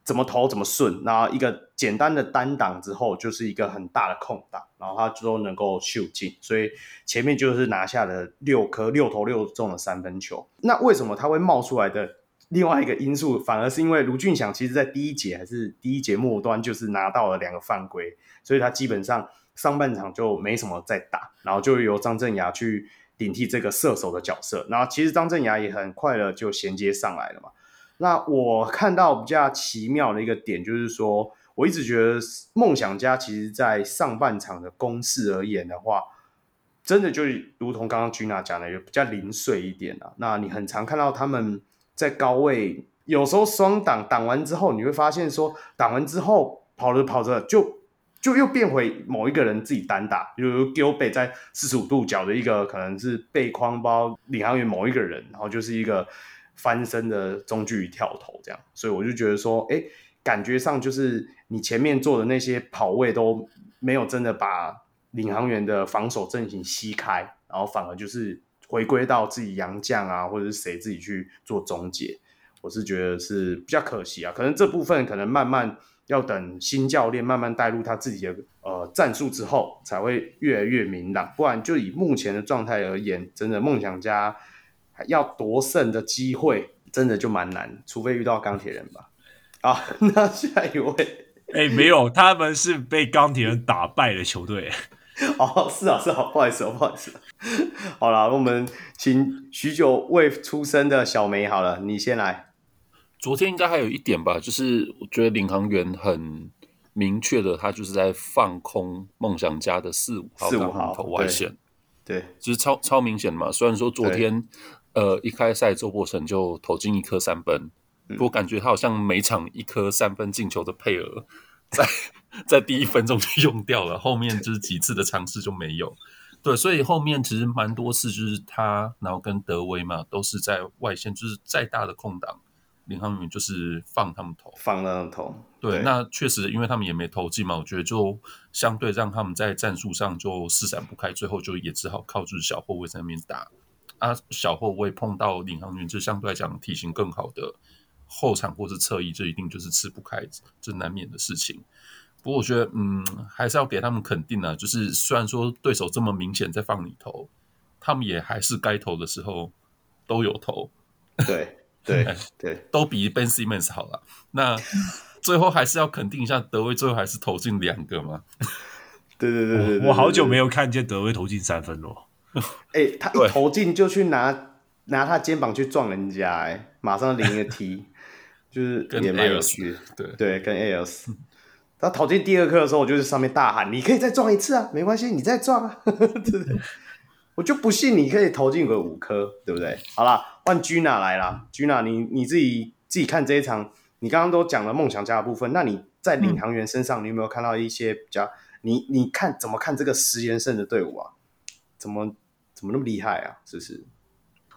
怎么投怎么顺，然后一个简单的单挡之后就是一个很大的空档，然后他都能够秀进，所以前面就是拿下了六颗六投六中的三分球。那为什么他会冒出来的另外一个因素，反而是因为卢俊祥其实在第一节还是第一节末端就是拿到了两个犯规。所以他基本上上半场就没什么在打，然后就由张镇雅去顶替这个射手的角色。然后其实张镇雅也很快的就衔接上来了嘛。那我看到比较奇妙的一个点就是说，我一直觉得梦想家其实在上半场的攻势而言的话，真的就如同刚刚 Gina 讲的，就比较零碎一点啊。那你很常看到他们在高位，有时候双挡挡完之后，你会发现说挡完之后跑着跑着就。就又变回某一个人自己单打，比如 g i l b e 在四十五度角的一个可能是背筐包领航员某一个人，然后就是一个翻身的中距离跳投这样，所以我就觉得说，哎，感觉上就是你前面做的那些跑位都没有真的把领航员的防守阵型吸开，然后反而就是回归到自己洋将啊，或者是谁自己去做终结，我是觉得是比较可惜啊，可能这部分可能慢慢。要等新教练慢慢带入他自己的呃战术之后，才会越来越明朗。不然就以目前的状态而言，真的梦想家要夺胜的机会，真的就蛮难，除非遇到钢铁人吧。好，那下一位，哎、欸，没有，他们是被钢铁人打败的球队。哦，是啊，是啊，不好意思，不好意思。好了，我们请许久未出生的小梅，好了，你先来。昨天应该还有一点吧，就是我觉得领航员很明确的，他就是在放空梦想家的四五号、四五号投外线，对，就是超超明显的嘛。虽然说昨天呃一开赛周伯成就投进一颗三分，不过感觉他好像每场一颗三分进球的配额 在 在第一分钟就用掉了，后面就是几次的尝试就没有。对，所以后面其实蛮多次就是他，然后跟德威嘛都是在外线，就是再大的空档。领航员就是放他们投，放他们投。对，对那确实，因为他们也没投进嘛，我觉得就相对让他们在战术上就施展不开，最后就也只好靠就是小后卫在那边打。啊，小后卫碰到领航员，就相对来讲体型更好的后场或是侧翼，这一定就是吃不开，这难免的事情。不过我觉得，嗯，还是要给他们肯定啊，就是虽然说对手这么明显在放你投，他们也还是该投的时候都有投。对。对 对，都比 Ben Simmons 好了。那最后还是要肯定一下，德威最后还是投进两个嘛？对对对对，对，我好久没有看见德威投进三分了。哎、欸，他一投进就去拿拿他肩膀去撞人家、欸，哎，马上领一个 T，就是也蛮有趣的。对对，跟 AS，他投进第二颗的时候，我就在上面大喊：“你可以再撞一次啊，没关系，你再撞啊。”对对。我就不信你可以投进个五颗，对不对？好啦，换 Gina 来啦。Gina，你你自己自己看这一场，你刚刚都讲了梦想家的部分，那你在领航员身上，你有没有看到一些比较？你你看怎么看这个十连胜的队伍啊？怎么怎么那么厉害啊？是不是？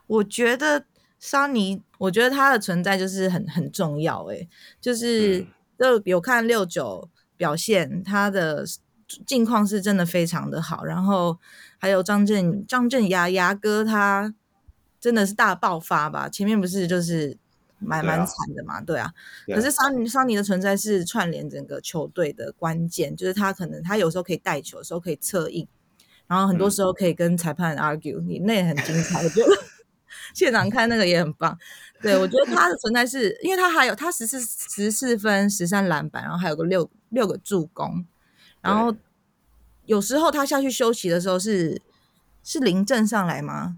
我觉得桑尼，我觉得他的存在就是很很重要、欸。哎，就是就有看六九表现，他的近况是真的非常的好，然后。还有张震张震牙牙哥，他真的是大爆发吧？前面不是就是蛮蛮惨的嘛，对啊。对啊，可是桑尼桑尼的存在是串联整个球队的关键，就是他可能他有时候可以带球，有时候可以策应，然后很多时候可以跟裁判 argue，你那也很精彩。我觉得现场看那个也很棒。对，我觉得他的存在是因为他还有他十四十四分十三篮板，然后还有个六六个助攻，然后。有时候他下去休息的时候是是林正上来吗？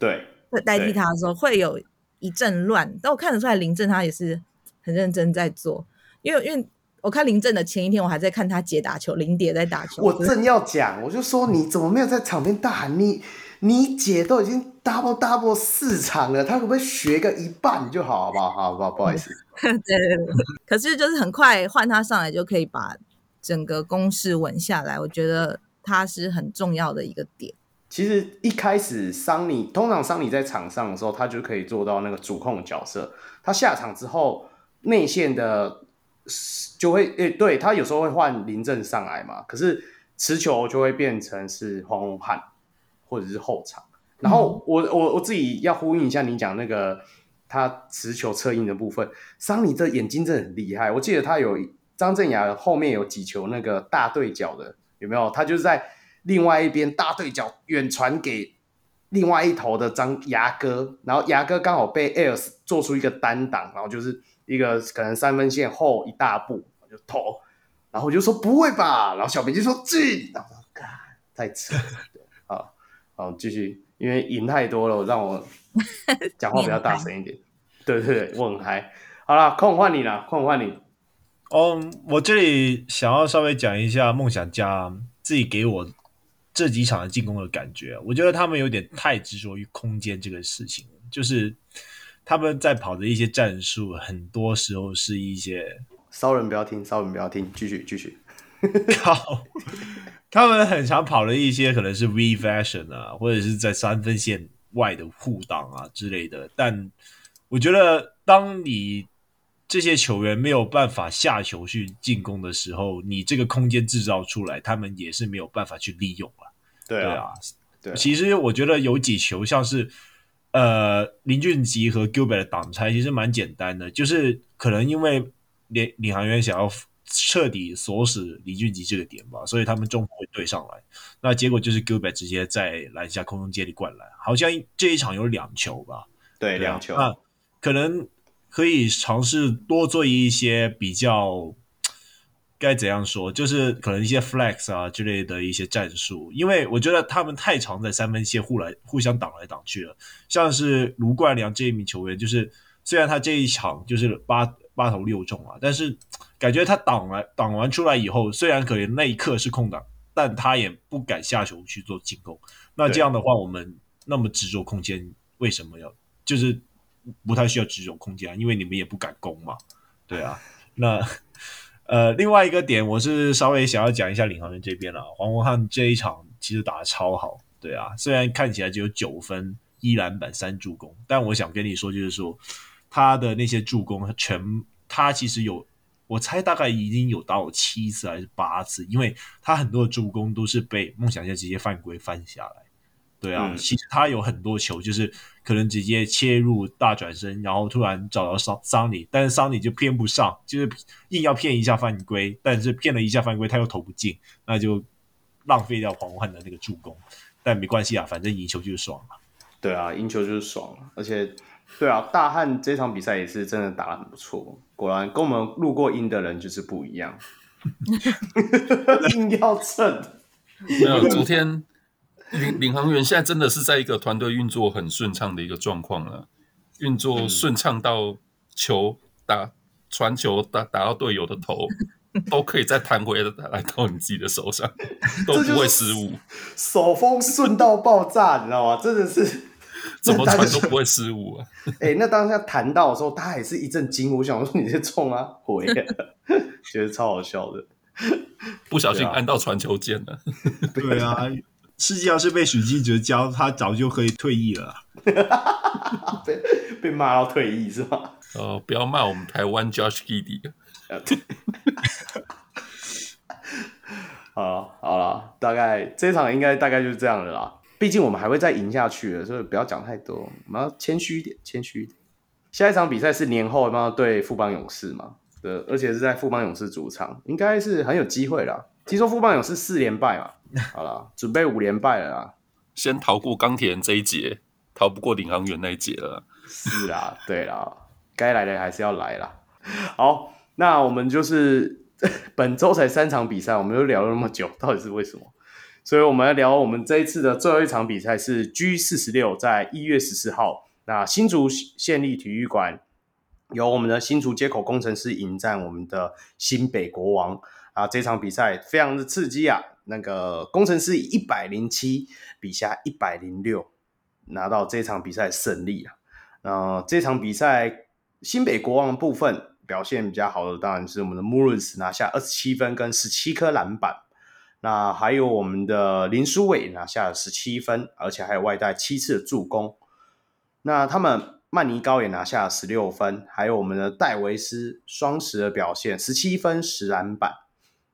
对，代替他的时候会有一阵乱，但我看得出来林正他也是很认真在做，因为因为我看林正的前一天，我还在看他姐打球，林蝶在打球。我正要讲，我就说你怎么没有在场边大喊？你你姐都已经 double double 四场了，她可不可以学个一半就好，好不好？好不好？不好意思。对对对。可是就是很快换他上来就可以把整个攻势稳下来，我觉得他是很重要的一个点。其实一开始桑尼，通常桑尼在场上的时候，他就可以做到那个主控的角色。他下场之后，内线的就会诶、欸，对他有时候会换林正上来嘛。可是持球就会变成是黄宏汉或者是后场。然后我我我自己要呼应一下你讲那个他持球策应的部分，桑尼这眼睛真的很厉害。我记得他有张镇雅后面有几球那个大对角的，有没有？他就是在。另外一边大对角远传给另外一头的张牙哥，然后牙哥刚好被 Ayers 做出一个单挡，然后就是一个可能三分线后一大步就投，然后我就说不会吧，然后小明就说进，然后我说太扯，好好继续，因为赢太多了，让我 讲话比较大声一点，对对对，我很嗨，好了，空换你了，空换你，哦，um, 我这里想要稍微讲一下梦想家自己给我。这几场的进攻的感觉，我觉得他们有点太执着于空间这个事情，就是他们在跑的一些战术，很多时候是一些骚人不要听，骚人不要听，继续继续。靠，他们很常跑的一些可能是 V fashion 啊，或者是在三分线外的护挡啊之类的，但我觉得当你这些球员没有办法下球去进攻的时候，你这个空间制造出来，他们也是没有办法去利用了。对啊，对啊，对。其实我觉得有几球像是，呃，林俊杰和 Gilbert 的挡拆其实蛮简单的，就是可能因为领领航员想要彻底锁死李俊吉这个点吧，所以他们中后会对上来，那结果就是 Gilbert 直接在篮下空中接力灌篮，好像这一场有两球吧？对，两球。那可能。可以尝试多做一些比较，该怎样说？就是可能一些 flex 啊之类的一些战术，因为我觉得他们太常在三分线互来互相挡来挡去了。像是卢冠良这一名球员，就是虽然他这一场就是八八投六中啊，但是感觉他挡完挡完出来以后，虽然可能那一刻是空档，但他也不敢下球去做进攻。那这样的话，我们那么执着空间，为什么要就是？不太需要这种空间，因为你们也不敢攻嘛，对啊。那呃，另外一个点，我是稍微想要讲一下领航员这边了。黄文汉这一场其实打得超好，对啊。虽然看起来只有九分、一篮板、三助攻，但我想跟你说，就是说他的那些助攻全，他其实有，我猜大概已经有到七次还是八次，因为他很多的助攻都是被梦想家直接犯规翻下来。对啊，嗯、其实他有很多球，就是可能直接切入大转身，然后突然找到桑桑尼，但是桑尼就偏不上，就是硬要骗一下犯规，但是骗了一下犯规，他又投不进，那就浪费掉黄焕的那个助攻。但没关系啊，反正赢球就是爽嘛。对啊，赢球就是爽了，而且对啊，大汉这场比赛也是真的打得很不错，果然跟我们录过音的人就是不一样，硬要蹭，没有昨天。领领航员现在真的是在一个团队运作很顺畅的一个状况了，运作顺畅到球打传球打打到队友的头，都可以再弹回来到你自己的手上，都不会失误，手风顺到爆炸，你知道吗？真的是 怎么传都不会失误啊！哎、欸，那当下弹到的时候，他还是一阵惊呼，我想说你在冲啊，回，觉得超好笑的，不小心按到传球键了，对啊。世界要是被许基哲教，他早就可以退役了。被被骂到退役是吧？哦、呃，不要骂我们台湾 Josh Giddey。好，好了，大概这场应该大概就是这样的啦。毕竟我们还会再赢下去的，所以不要讲太多，我们要谦虚一点，谦虚一点。下一场比赛是年后要对富邦勇士嘛？对，而且是在富邦勇士主场，应该是很有机会啦。听说富邦勇士四连败嘛？好了，准备五连败了啦。先逃过钢铁人这一节，逃不过领航员那一节了。是啦，对啦，该来的还是要来啦。好，那我们就是 本周才三场比赛，我们又聊了那么久，到底是为什么？所以我们来聊我们这一次的最后一场比赛是 G 四十六，在一月十四号那新竹县立体育馆由我们的新竹街口工程师迎战我们的新北国王啊，这场比赛非常的刺激啊！那个工程师以一百零七比下一百零六拿到这场比赛胜利啊！呃，这场比赛新北国王部分表现比较好的当然是我们的穆伦斯拿下二十七分跟十七颗篮板，那还有我们的林书伟拿下了十七分，而且还有外带七次的助攻。那他们曼尼高也拿下了十六分，还有我们的戴维斯双十的表现，十七分十篮板。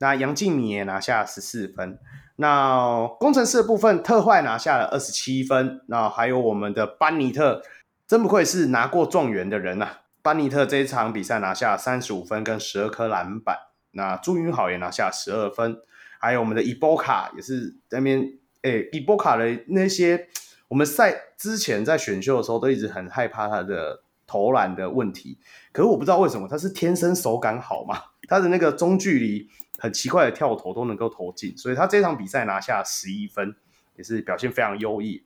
那杨敬敏也拿下十四分。那工程师的部分，特坏拿下了二十七分。那还有我们的班尼特，真不愧是拿过状元的人呐、啊！班尼特这一场比赛拿下三十五分跟十二颗篮板。那朱云豪也拿下十二分。还有我们的伊波卡也是在那边，诶，伊波卡的那些。我们赛之前在选秀的时候都一直很害怕他的投篮的问题，可是我不知道为什么他是天生手感好嘛，他的那个中距离很奇怪的跳投都能够投进，所以他这场比赛拿下十一分，也是表现非常优异。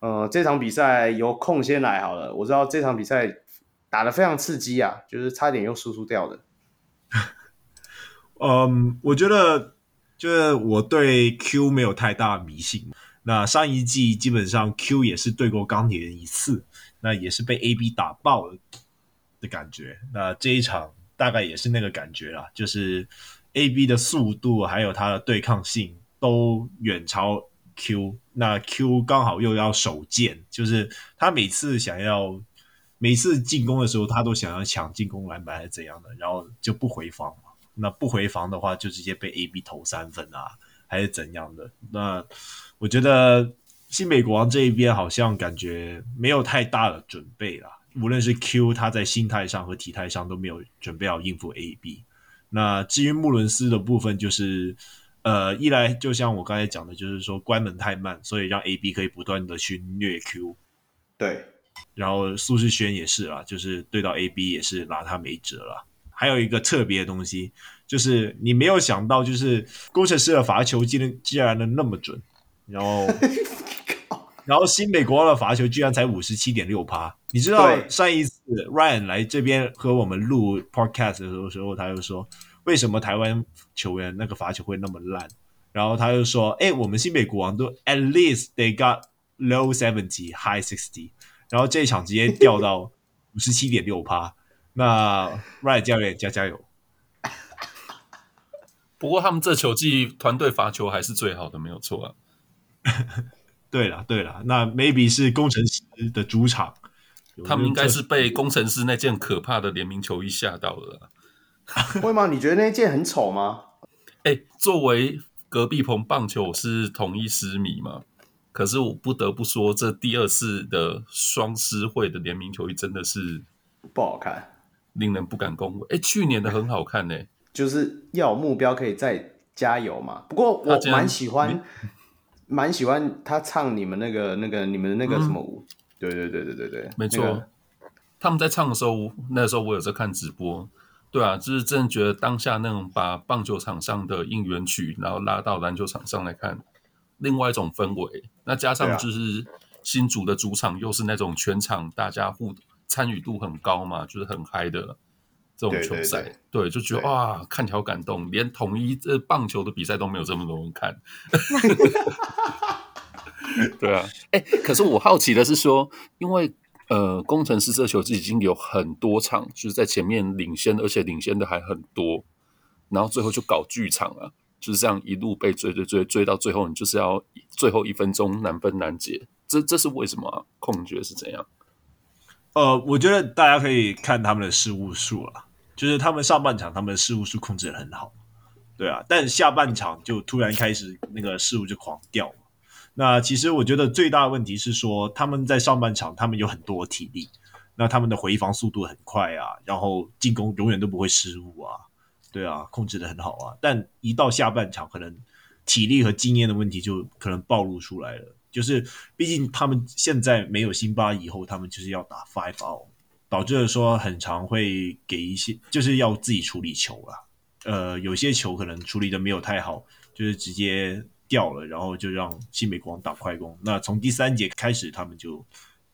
呃，这场比赛由空先来好了，我知道这场比赛打得非常刺激啊，就是差点又输输掉的。嗯，我觉得就是我对 Q 没有太大迷信。那上一季基本上 Q 也是对过钢铁人一次，那也是被 AB 打爆了的感觉。那这一场大概也是那个感觉啦，就是 AB 的速度还有他的对抗性都远超 Q。那 Q 刚好又要手贱，就是他每次想要每次进攻的时候，他都想要抢进攻篮板还是怎样的，然后就不回防。那不回防的话，就直接被 AB 投三分啊，还是怎样的？那。我觉得新美国王这一边好像感觉没有太大的准备啦，无论是 Q 他在心态上和体态上都没有准备好应付 AB。那至于穆伦斯的部分，就是呃，一来就像我刚才讲的，就是说关门太慢，所以让 AB 可以不断的去虐 Q。对，然后苏世轩也是啦，就是对到 AB 也是拿他没辙了。还有一个特别的东西，就是你没有想到，就是工程师的罚球竟然竟然能那么准。然后，然后新美国王的罚球居然才五十七点六趴。你知道上一次 Ryan 来这边和我们录 Podcast 的时候，他就说为什么台湾球员那个罚球会那么烂？然后他就说，哎，我们新美国王都 at least they got low seventy, high sixty。然后这一场直接掉到五十七点六趴。那 Ryan 教练加加油！不过他们这球季团队罚球还是最好的，没有错啊。对了对了，那 maybe 是工程师的主场，他们应该是被工程师那件可怕的联名球衣吓到了。会吗？你觉得那件很丑吗？哎，作为隔壁棚棒球是同一狮迷嘛，可是我不得不说，这第二次的双狮会的联名球衣真的是不好看，令人不敢恭维。哎，去年的很好看呢，就是要有目标可以再加油嘛。不过我蛮喜欢。蛮喜欢他唱你们那个、那个、你们的那个什么舞，嗯、对对对对对对，没错。那个、他们在唱的时候，那时候我有在看直播，对啊，就是真的觉得当下那种把棒球场上的应援曲，然后拉到篮球场上来看，另外一种氛围。那加上就是新竹的主场，又是那种全场大家互参与度很高嘛，就是很嗨的。这种球赛，对，对，对，对，就觉得哇，看起来好感动，连统一这棒球的比赛都没有这么多人看。对啊，哎，可是我好奇的是说，因为呃，工程师这球季已经有很多场，就是在前面领先，而且领先的还很多，然后最后就搞剧场啊，就是这样一路被追追追追到最后，你就是要最后一分钟难分难解，这这是为什么啊？控觉是怎样？呃，我觉得大家可以看他们的失误数了，就是他们上半场他们的失误数控制得很好，对啊，但下半场就突然开始那个失误就狂掉。那其实我觉得最大的问题是说，他们在上半场他们有很多体力，那他们的回防速度很快啊，然后进攻永远都不会失误啊，对啊，控制得很好啊，但一到下半场，可能体力和经验的问题就可能暴露出来了。就是，毕竟他们现在没有辛巴，以后他们就是要打 five out，导致说很常会给一些，就是要自己处理球啊。呃，有些球可能处理的没有太好，就是直接掉了，然后就让新北国王打快攻。那从第三节开始，他们就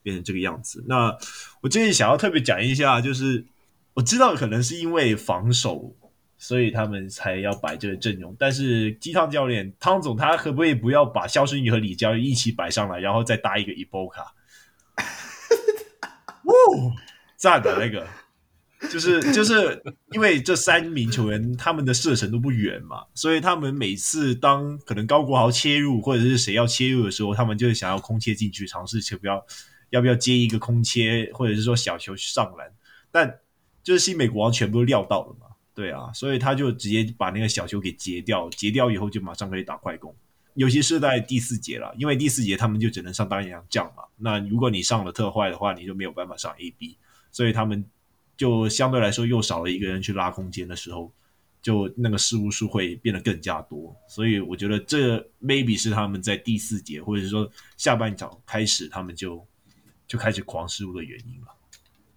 变成这个样子。那我这里想要特别讲一下，就是我知道可能是因为防守，所以他们才要摆这个阵容。但是鸡汤教练汤总他可不可以不要把肖顺宇和李佳玉一起摆上来，然后再搭一个伊波卡？哦，赞的那个。就是就是因为这三名球员他们的射程都不远嘛，所以他们每次当可能高国豪切入或者是谁要切入的时候，他们就想要空切进去尝试，要不要要不要接一个空切，或者是说小球上篮。但就是新美国王全部都料到了嘛，对啊，所以他就直接把那个小球给截掉，截掉以后就马上可以打快攻。尤其是在第四节了，因为第四节他们就只能上当洋将嘛。那如果你上了特坏的话，你就没有办法上 AB，所以他们。就相对来说又少了一个人去拉空间的时候，就那个失误数会变得更加多，所以我觉得这 maybe 是他们在第四节或者是说下半场开始他们就就开始狂失误的原因了。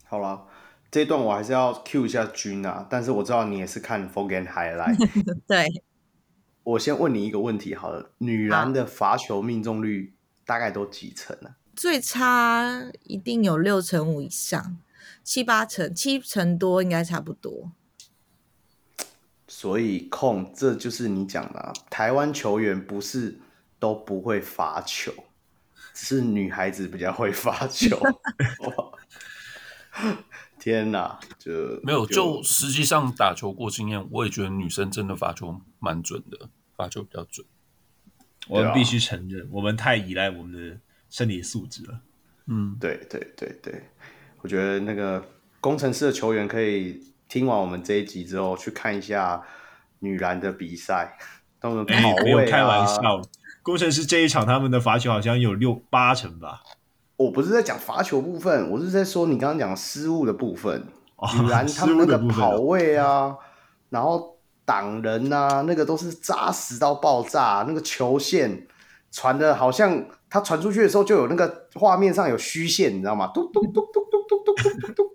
好了，这一段我还是要 cue 一下君啊，但是我知道你也是看 full game highlight。对，我先问你一个问题好了，女篮的罚球命中率大概都几成呢？最差一定有六成五以上。七八成，七成多应该差不多。所以控，这就是你讲的啊，台湾球员不是都不会罚球，是女孩子比较会罚球。天哪，就没有，就实际上打球过经验，我也觉得女生真的罚球蛮准的，罚球比较准。我们必须承认，我们太依赖我们的身体素质了。嗯，对对对对。我觉得那个工程师的球员可以听完我们这一集之后去看一下女篮的比赛，他们跑位啊，没有开玩笑，工程师这一场他们的罚球好像有六八成吧。我不是在讲罚球部分，我是在说你刚刚讲失误的部分。哦、女篮 他们那个跑位啊，然后挡人啊，那个都是扎实到爆炸，那个球线传的好像他传出去的时候就有那个画面上有虚线，你知道吗？咚咚咚咚咚咚咚咚，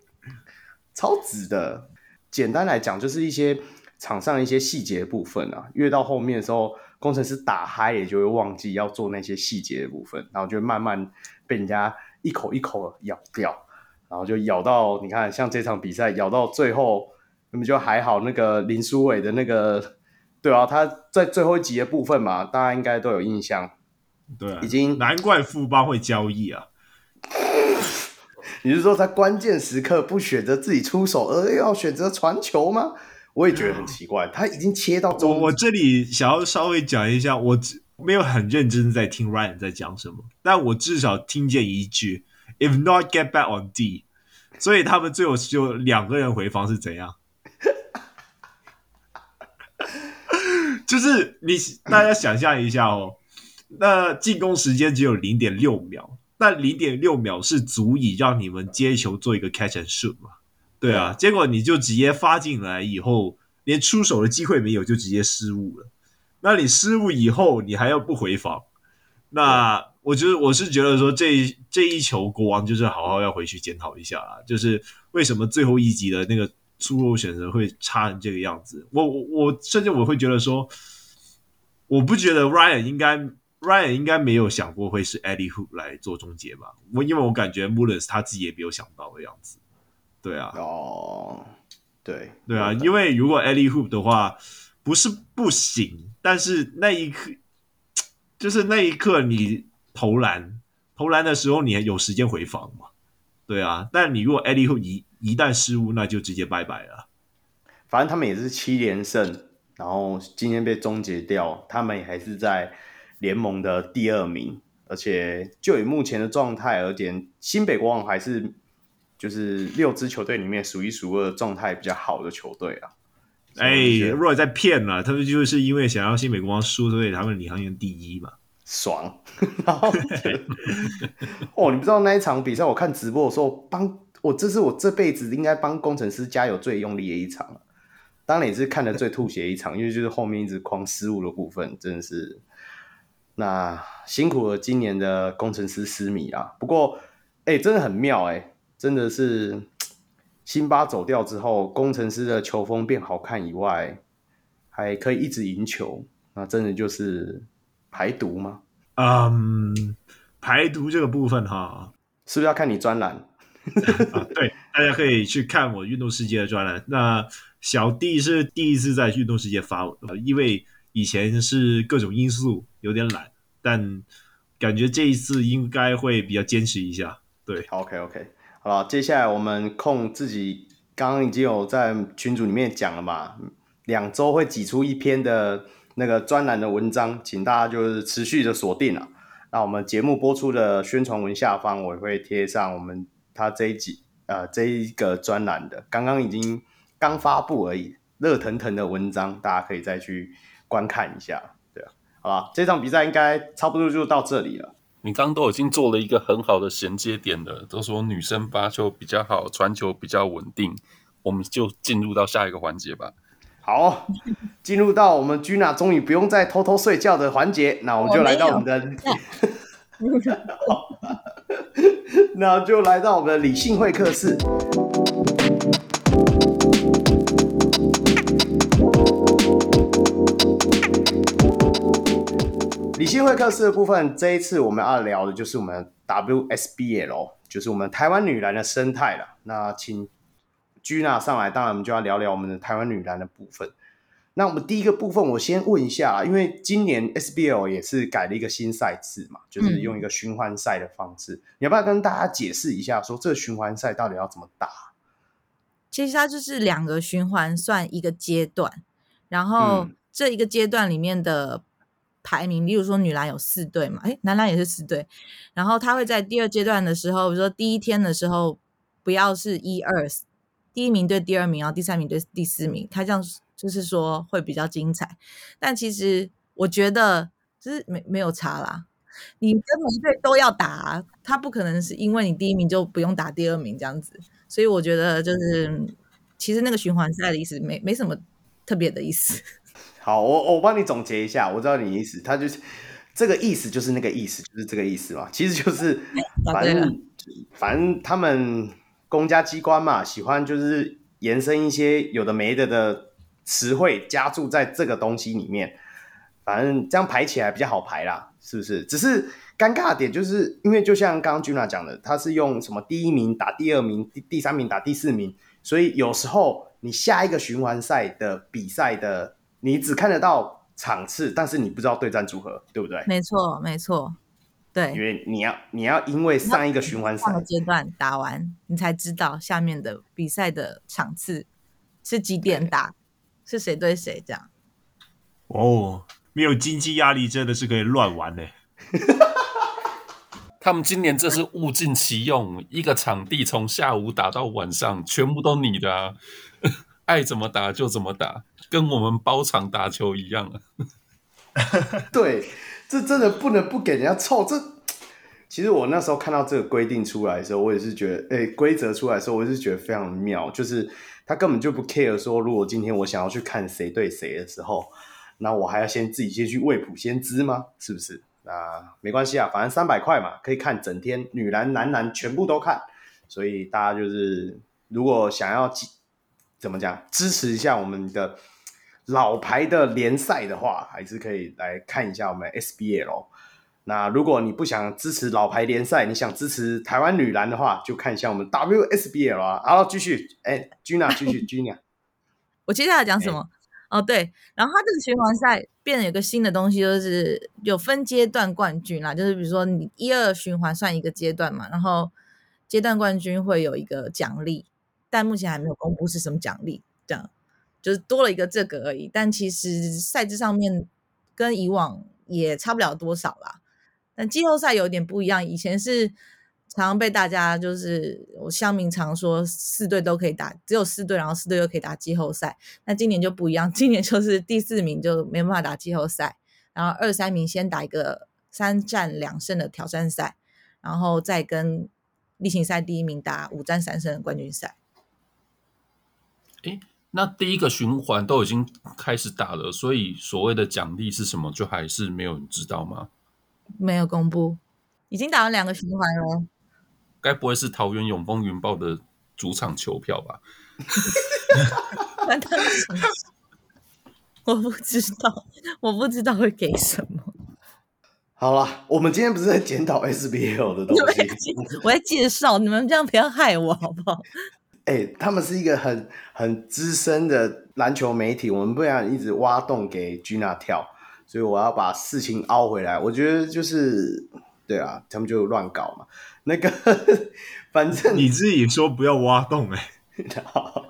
超值的。简单来讲，就是一些场上一些细节部分啊。越到后面的时候，工程师打嗨也就会忘记要做那些细节的部分，然后就慢慢被人家一口一口咬掉，然后就咬到你看，像这场比赛咬到最后，那么就还好。那个林书伟的那个，对啊，他在最后一集的部分嘛，大家应该都有印象。对啊，已经难怪富邦会交易啊。你是说在关键时刻不选择自己出手，而要选择传球吗？我也觉得很奇怪。他已经切到中，我我这里想要稍微讲一下，我没有很认真在听 Ryan 在讲什么，但我至少听见一句 “If not, get back on D”。所以他们最后就两个人回防是怎样？就是你大家想象一下哦，那进攻时间只有零点六秒。那零点六秒是足以让你们接球做一个 catch and shoot 嘛？对啊，结果你就直接发进来以后，连出手的机会没有，就直接失误了。那你失误以后，你还要不回防？那我觉得我是觉得说这这一球国王就是好好要回去检讨一下啊，就是为什么最后一集的那个出手选择会差成这个样子？我我我甚至我会觉得说，我不觉得 Ryan 应该。Ryan 应该没有想过会是 Eddie Hoop 来做终结吧？我因为我感觉 Mullins 他自己也没有想到的样子。对啊，哦，对对啊，因为如果 Eddie Hoop 的话，不是不行，但是那一刻 就是那一刻你投篮投篮的时候，你还有时间回防嘛？对啊，但你如果 Eddie 一一旦失误，那就直接拜拜了。反正他们也是七连胜，然后今天被终结掉，他们也还是在。联盟的第二名，而且就以目前的状态而言，新北国王还是就是六支球队里面数一数二状态比较好的球队啊。哎，如果在骗了，他们就是因为想要新美国王输，所以他们领航员第一嘛，爽。然后哦，你不知道那一场比赛，我看直播的时候，帮我这是我这辈子应该帮工程师加油最用力的一场，当然也是看的最吐血一场，因为就是后面一直狂失误的部分，真的是。那辛苦了今年的攻城狮狮迷啊！不过，哎、欸，真的很妙哎、欸，真的是辛巴走掉之后，工程师的球风变好看以外，还可以一直赢球，那真的就是排毒吗？嗯，排毒这个部分哈，是不是要看你专栏？啊，对，大家可以去看我运动世界的专栏。那小弟是第一次在运动世界发文，因为以前是各种因素有点懒，但感觉这一次应该会比较坚持一下。对，OK OK，好了，接下来我们控自己刚刚已经有在群组里面讲了嘛，两周会挤出一篇的那个专栏的文章，请大家就是持续的锁定了。那我们节目播出的宣传文下方，我也会贴上我们他这一集呃这一个专栏的，刚刚已经刚发布而已，热腾腾的文章，大家可以再去观看一下。对啊，好了，这场比赛应该差不多就到这里了。你刚刚都已经做了一个很好的衔接点了，都说女生发球比较好，传球比较稳定，我们就进入到下一个环节吧。好，进入到我们 Gina 终于不用再偷偷睡觉的环节，那我们就来到我们的，那就来到我们的理性会客室。理性会客室的部分，这一次我们要聊的就是我们 WSBL，就是我们台湾女篮的生态了。那请。Gina 上来，当然我们就要聊聊我们的台湾女篮的部分。那我们第一个部分，我先问一下，因为今年 SBL 也是改了一个新赛制嘛，就是用一个循环赛的方式。嗯、你要不要跟大家解释一下，说这个循环赛到底要怎么打？其实它就是两个循环算一个阶段，然后这一个阶段里面的排名，例如说女篮有四队嘛，诶，男篮也是四队，然后他会在第二阶段的时候，比如说第一天的时候，不要是一二。第一名对第二名，然后第三名对第四名，他这样就是说会比较精彩。但其实我觉得就是没没有差啦，你跟每一队都要打，他不可能是因为你第一名就不用打第二名这样子。所以我觉得就是其实那个循环赛的意思没没什么特别的意思。好，我我帮你总结一下，我知道你意思，他就是这个意思就是那个意思，就是这个意思嘛。其实就是反正反正他们。公家机关嘛，喜欢就是延伸一些有的没的的词汇，加注在这个东西里面，反正这样排起来比较好排啦，是不是？只是尴尬的点就是因为就像刚刚 Juna 讲的，他是用什么第一名打第二名，第第三名打第四名，所以有时候你下一个循环赛的比赛的，你只看得到场次，但是你不知道对战组合，对不对？没错，没错。对，因为你要你要因为上一个循环赛阶段打完，你才知道下面的比赛的场次是几点打，是谁对谁这样。哦，没有经济压力真的是可以乱玩的。他们今年这是物尽其用，一个场地从下午打到晚上，全部都你的啊，爱怎么打就怎么打，跟我们包场打球一样啊。对。这真的不能不给人家凑。这其实我那时候看到这个规定出来的时候，我也是觉得，哎，规则出来的时候，我也是觉得非常妙。就是他根本就不 care 说，如果今天我想要去看谁对谁的时候，那我还要先自己先去未卜先知吗？是不是？那没关系啊，反正三百块嘛，可以看整天，女篮、男篮全部都看。所以大家就是如果想要怎么讲，支持一下我们的。老牌的联赛的话，还是可以来看一下我们 SBL。那如果你不想支持老牌联赛，你想支持台湾女篮的话，就看一下我们 WSBL 啊。好，继续，哎，Gina，继续，Gina。我接下来讲什么？欸、哦，对，然后它这个循环赛变了有个新的东西，就是有分阶段冠军啦，就是比如说你一二循环算一个阶段嘛，然后阶段冠军会有一个奖励，但目前还没有公布是什么奖励，这样。就是多了一个这个而已，但其实赛制上面跟以往也差不了多少啦。但季后赛有点不一样，以前是常常被大家就是我乡民常说四队都可以打，只有四队，然后四队又可以打季后赛。那今年就不一样，今年就是第四名就没办法打季后赛，然后二三名先打一个三战两胜的挑战赛，然后再跟例行赛第一名打五战三胜的冠军赛。诶那第一个循环都已经开始打了，所以所谓的奖励是什么，就还是没有人知道吗？没有公布，已经打了两个循环了。该不会是桃园永丰云豹的主场球票吧？我不知道，我不知道会给什么。好了，我们今天不是在检讨 SBL 的东西，我在介绍，你们这样不要害我好不好？哎、欸，他们是一个很很资深的篮球媒体，我们不想一直挖洞给 Gina 跳，所以我要把事情凹回来。我觉得就是对啊，他们就乱搞嘛。那个 反正你自己说不要挖洞哎、欸。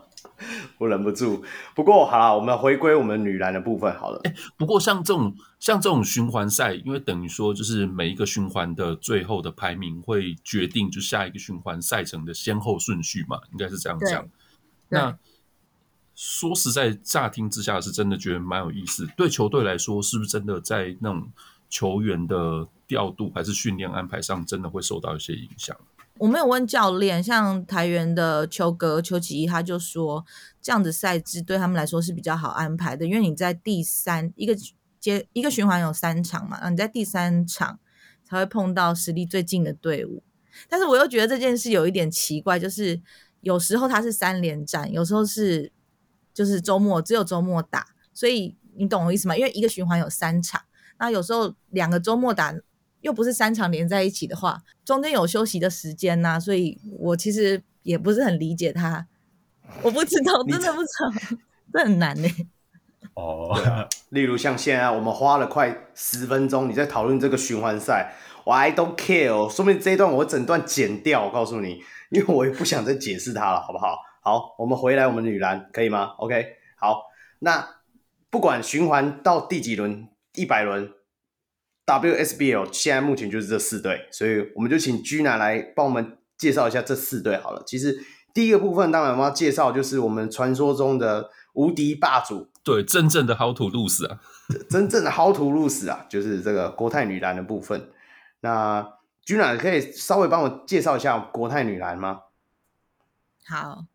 我忍不住。不过好了，我们回归我们女篮的部分好了。哎，不过像这种像这种循环赛，因为等于说就是每一个循环的最后的排名会决定就下一个循环赛程的先后顺序嘛，应该是这样讲。那说实在，乍听之下是真的觉得蛮有意思。对球队来说，是不是真的在那种球员的调度还是训练安排上，真的会受到一些影响？我没有问教练，像台元的邱哥邱启一，他就说这样子赛制对他们来说是比较好安排的，因为你在第三一个接一个循环有三场嘛，然后你在第三场才会碰到实力最近的队伍。但是我又觉得这件事有一点奇怪，就是有时候它是三连战，有时候是就是周末只有周末打，所以你懂我意思吗？因为一个循环有三场，那有时候两个周末打。又不是三场连在一起的话，中间有休息的时间呐、啊，所以我其实也不是很理解他。我不知道，真的不知道，这很难呢。哦，对啊，例如像现在我们花了快十分钟，你在讨论这个循环赛，我 I don't care 哦，说明这一段我整段剪掉，我告诉你，因为我也不想再解释它了，好不好？好，我们回来我们女篮可以吗？OK，好，那不管循环到第几轮，一百轮。WSBL 现在目前就是这四队，所以我们就请 Gina 来帮我们介绍一下这四队好了。其实第一个部分当然我们要介绍就是我们传说中的无敌霸主，对，真正的 How to lose 啊，真正的 How to lose 啊，就是这个国泰女篮的部分。那 Gina 可以稍微帮我介绍一下国泰女篮吗？好，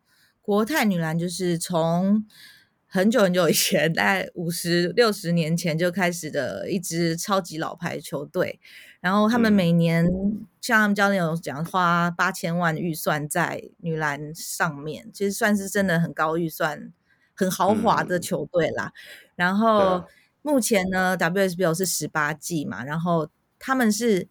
国泰女篮就是从。很久很久以前，大概五十六十年前就开始的一支超级老牌球队，然后他们每年、嗯、像他们教练有讲，花八千万预算在女篮上面，其实算是真的很高预算、很豪华的球队啦。嗯、然后目前呢，WSBL 是十八季嘛，然后他们是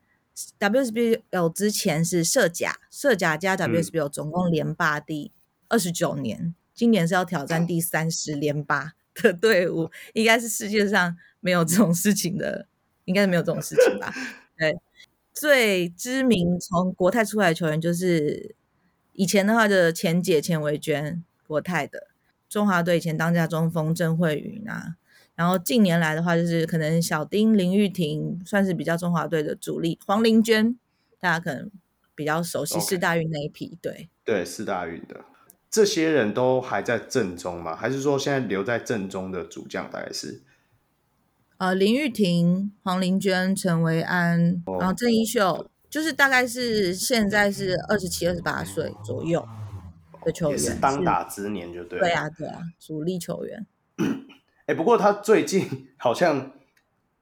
WSBL 之前是设甲，设甲加 WSBL 总共连霸第二十九年。嗯今年是要挑战第三十连霸的队伍，应该是世界上没有这种事情的，应该是没有这种事情吧？对，最知名从国泰出来的球员就是以前的话的钱姐钱维娟，国泰的中华队以前当家中锋郑慧云啊，然后近年来的话就是可能小丁林玉婷算是比较中华队的主力，黄玲娟大家可能比较熟悉四大运那一批，对对，四大运的。这些人都还在正中吗？还是说现在留在正中的主将大概是？呃，林玉婷、黄玲娟、陈维安，哦、然后郑一秀，就是大概是现在是二十七、二十八岁左右的球员，是当打之年，就对了。对啊，对啊，主力球员。哎，不过他最近好像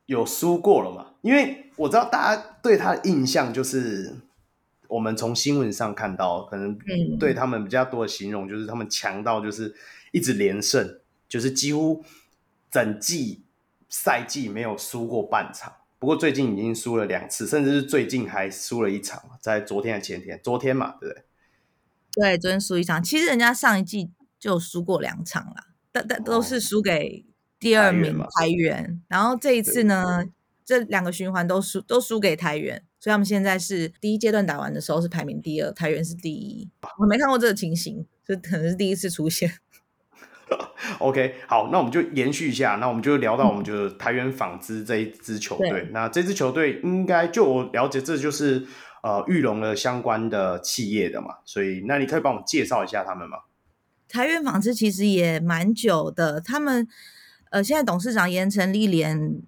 有输过了嘛？因为我知道大家对他的印象就是。我们从新闻上看到，可能对他们比较多的形容就是他们强到就是一直连胜，就是几乎整季赛季没有输过半场。不过最近已经输了两次，甚至是最近还输了一场，在昨天还前天，昨天嘛，对不对？对，昨天输一场。其实人家上一季就输过两场了，但但都是输给第二名台元。然后这一次呢，这两个循环都输都输给台元。所以他们现在是第一阶段打完的时候是排名第二，台元是第一。我没看过这个情形，这可能是第一次出现。OK，好，那我们就延续一下，那我们就聊到我们就是台元纺织这一支球队。那这支球队应该就我了解，这就是呃玉龙的相关的企业的嘛。所以那你可以帮我介绍一下他们吗？台元纺织其实也蛮久的，他们呃现在董事长严成立连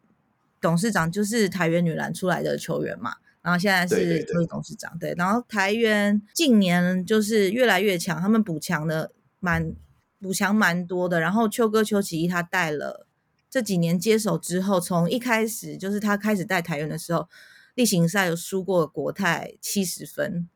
董事长就是台元女篮出来的球员嘛。然后现在是就是董事长，对，然后台元近年就是越来越强，他们补强的蛮补强蛮多的。然后秋哥邱启一他带了这几年接手之后，从一开始就是他开始带台元的时候，例行赛有输过国泰七十分，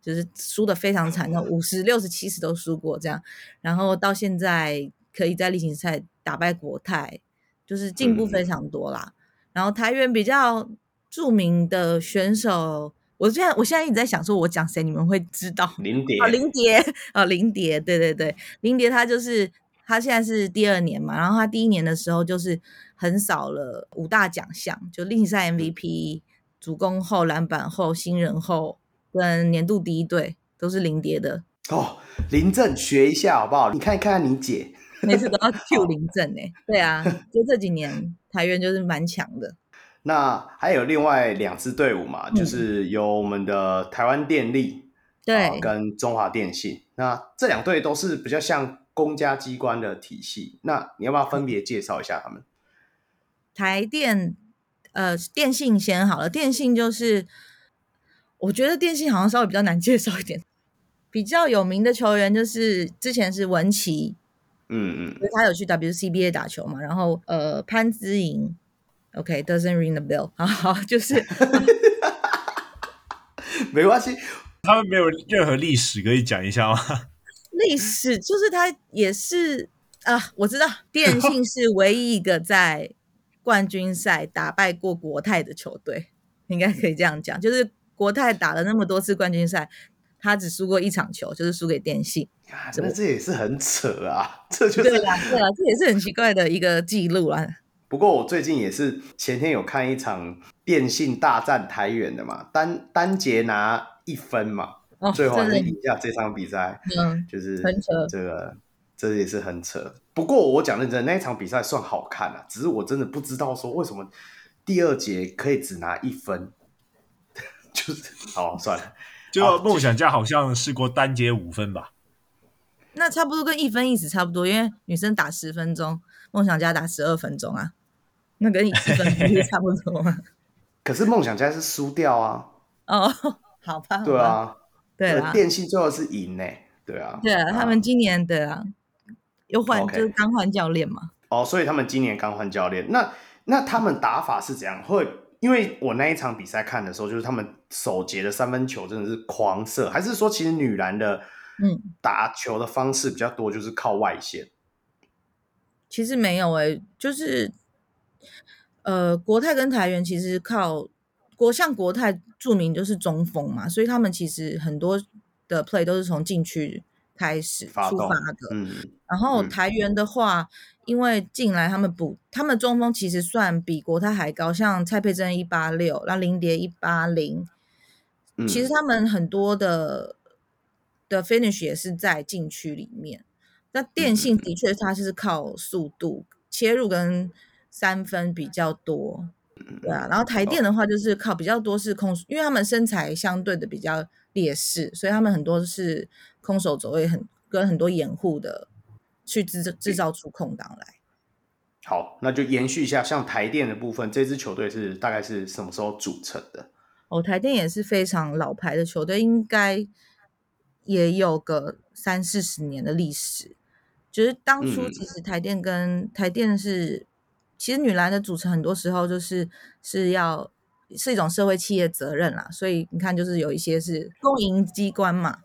就是输的非常惨，那五十六十七十都输过这样。然后到现在可以在例行赛打败国泰，就是进步非常多啦。嗯、然后台元比较。著名的选手，我现在我现在一直在想，说我讲谁你们会知道？林蝶啊，林蝶啊，林蝶，对对对，林蝶她就是她现在是第二年嘛，然后她第一年的时候就是横扫了五大奖项，就例行赛 MVP、主攻后、篮板后、新人后跟年度第一队都是林蝶的哦。林正学一下好不好？你看看你姐，每次都要 Q 林正哎，对啊，就这几年台元就是蛮强的。那还有另外两支队伍嘛，嗯、就是有我们的台湾电力，对、呃，跟中华电信。那这两队都是比较像公家机关的体系。那你要不要分别介绍一下他们？台电，呃，电信先好了。电信就是，我觉得电信好像稍微比较难介绍一点。比较有名的球员就是之前是文琪，嗯嗯，他有去 WCBA 打球嘛，然后呃潘之莹。OK，doesn't、okay, ring the bell。好，就是 没关系，他们没有任何历史可以讲一下吗？历史就是他也是啊，我知道电信是唯一一个在冠军赛打败过国泰的球队，应该可以这样讲。就是国泰打了那么多次冠军赛，他只输过一场球，就是输给电信。啊，那这也是很扯啊！这就是对啊，对啊，这也是很奇怪的一个记录啊。不过我最近也是前天有看一场电信大战台元的嘛，单单节拿一分嘛，哦、最后还是赢下这场比赛，嗯，就是很扯，这个这也是很扯。不过我讲认真，那一场比赛算好看啊，只是我真的不知道说为什么第二节可以只拿一分，就是好算了，就梦想家好像试过单节五分吧，那差不多跟一分意思差不多，因为女生打十分钟，梦想家打十二分钟啊。那跟一分钟差不多吗？可是梦想家是输掉啊！哦，好吧，对啊，对啊，电信最后是赢呢，对啊，对啊，他们今年对啊，又换就是刚换教练嘛。哦，所以他们今年刚换教练，那那他们打法是怎样？会因为我那一场比赛看的时候，就是他们首节的三分球真的是狂射，还是说其实女篮的嗯打球的方式比较多，就是靠外线？其实没有诶、欸，就是。呃，国泰跟台元其实靠国，像国泰著名就是中锋嘛，所以他们其实很多的 play 都是从禁区开始出发的。嗯，然后台元的话，嗯、因为进来他们补，他们中锋其实算比国泰还高，像蔡佩珍一八六，那林蝶一八零，其实他们很多的的 finish 也是在禁区里面。那电信的确它是靠速度、嗯、切入跟。三分比较多，对啊，然后台电的话就是靠比较多是空，因为他们身材相对的比较劣势，所以他们很多是空手走位很跟很多掩护的去制制造出空档来。好，那就延续一下，像台电的部分，这支球队是大概是什么时候组成的？哦，台电也是非常老牌的球队，应该也有个三四十年的历史。就是当初其实台电跟、嗯、台电是。其实女篮的组成很多时候就是是要是一种社会企业责任啦，所以你看，就是有一些是公营机关嘛。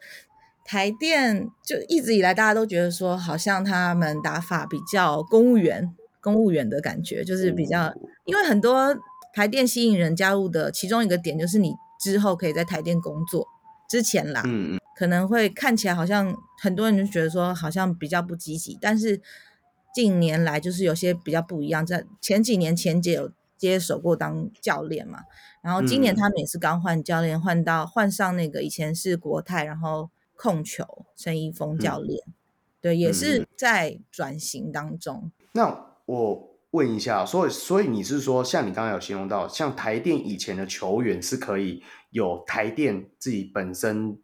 台电就一直以来大家都觉得说，好像他们打法比较公务员、公务员的感觉，就是比较，因为很多台电吸引人加入的其中一个点，就是你之后可以在台电工作之前啦，嗯嗯，可能会看起来好像很多人就觉得说好像比较不积极，但是。近年来就是有些比较不一样，在前几年前姐有接手过当教练嘛，然后今年他们也是刚换教练，换到换上那个以前是国泰，然后控球陈一峰教练，嗯、对，也是在转型当中。那我问一下，所以所以你是说，像你刚刚有形容到，像台电以前的球员是可以有台电自己本身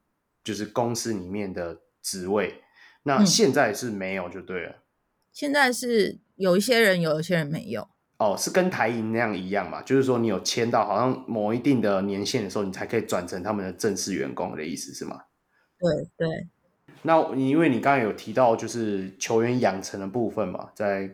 就是公司里面的职位，那现在是没有就对了。嗯现在是有一些人有，有一些人没有。哦，是跟台银那样一样嘛？就是说你有签到好像某一定的年限的时候，你才可以转成他们的正式员工的意思是吗？对对。那因为你刚才有提到就是球员养成的部分嘛，在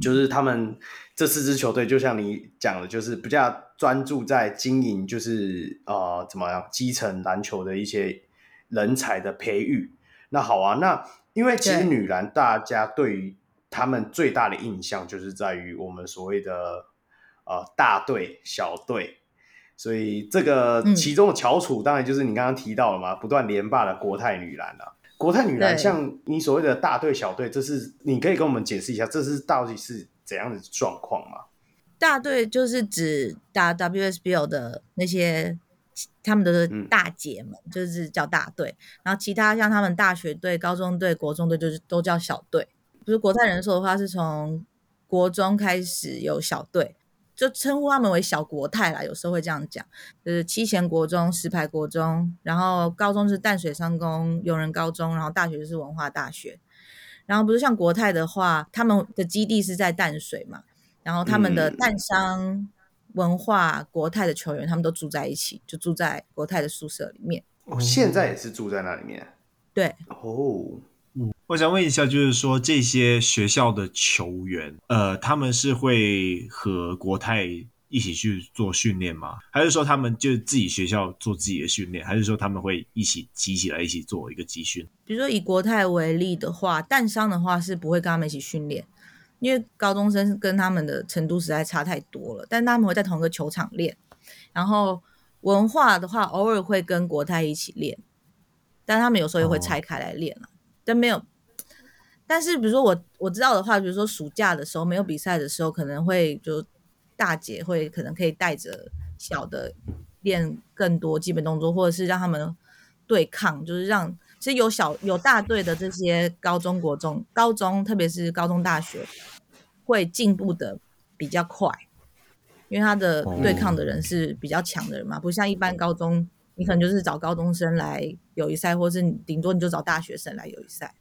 就是他们这四支球队，就像你讲的，就是比较专注在经营，就是呃怎么样基层篮球的一些人才的培育。那好啊，那。因为其实女篮大家对于他们最大的印象就是在于我们所谓的呃大队小队，所以这个其中的翘楚，当然就是你刚刚提到了嘛，不断连霸的国泰女篮啊。国泰女篮像你所谓的大队小队，这是你可以跟我们解释一下，这是到底是怎样的状况吗？大队就是指打 WSBL 的那些他们的大姐们，嗯、就是叫大队。然后其他像他们大学队、高中队、国中队，就是都叫小队。不是国泰人寿的话，是从国中开始有小队。就称呼他们为小国泰啦，有时候会这样讲，就是七贤国中、石牌国中，然后高中是淡水商工、永仁高中，然后大学就是文化大学。然后不是像国泰的话，他们的基地是在淡水嘛，然后他们的淡商、文化、国泰的球员，他们都住在一起，就住在国泰的宿舍里面。哦，现在也是住在那里面。对。哦。嗯，我想问一下，就是说这些学校的球员，呃，他们是会和国泰一起去做训练吗？还是说他们就自己学校做自己的训练？还是说他们会一起集起来一起做一个集训？比如说以国泰为例的话，淡商的话是不会跟他们一起训练，因为高中生跟他们的程度实在差太多了。但他们会在同一个球场练。然后文化的话，偶尔会跟国泰一起练，但他们有时候也会拆开来练了。哦但没有，但是比如说我我知道的话，比如说暑假的时候没有比赛的时候，可能会就大姐会可能可以带着小的练更多基本动作，或者是让他们对抗，就是让其实有小有大队的这些高中国中高中，特别是高中大学会进步的比较快，因为他的对抗的人是比较强的人嘛，不像一般高中。你可能就是找高中生来友谊赛，或是顶多你就找大学生来友谊赛。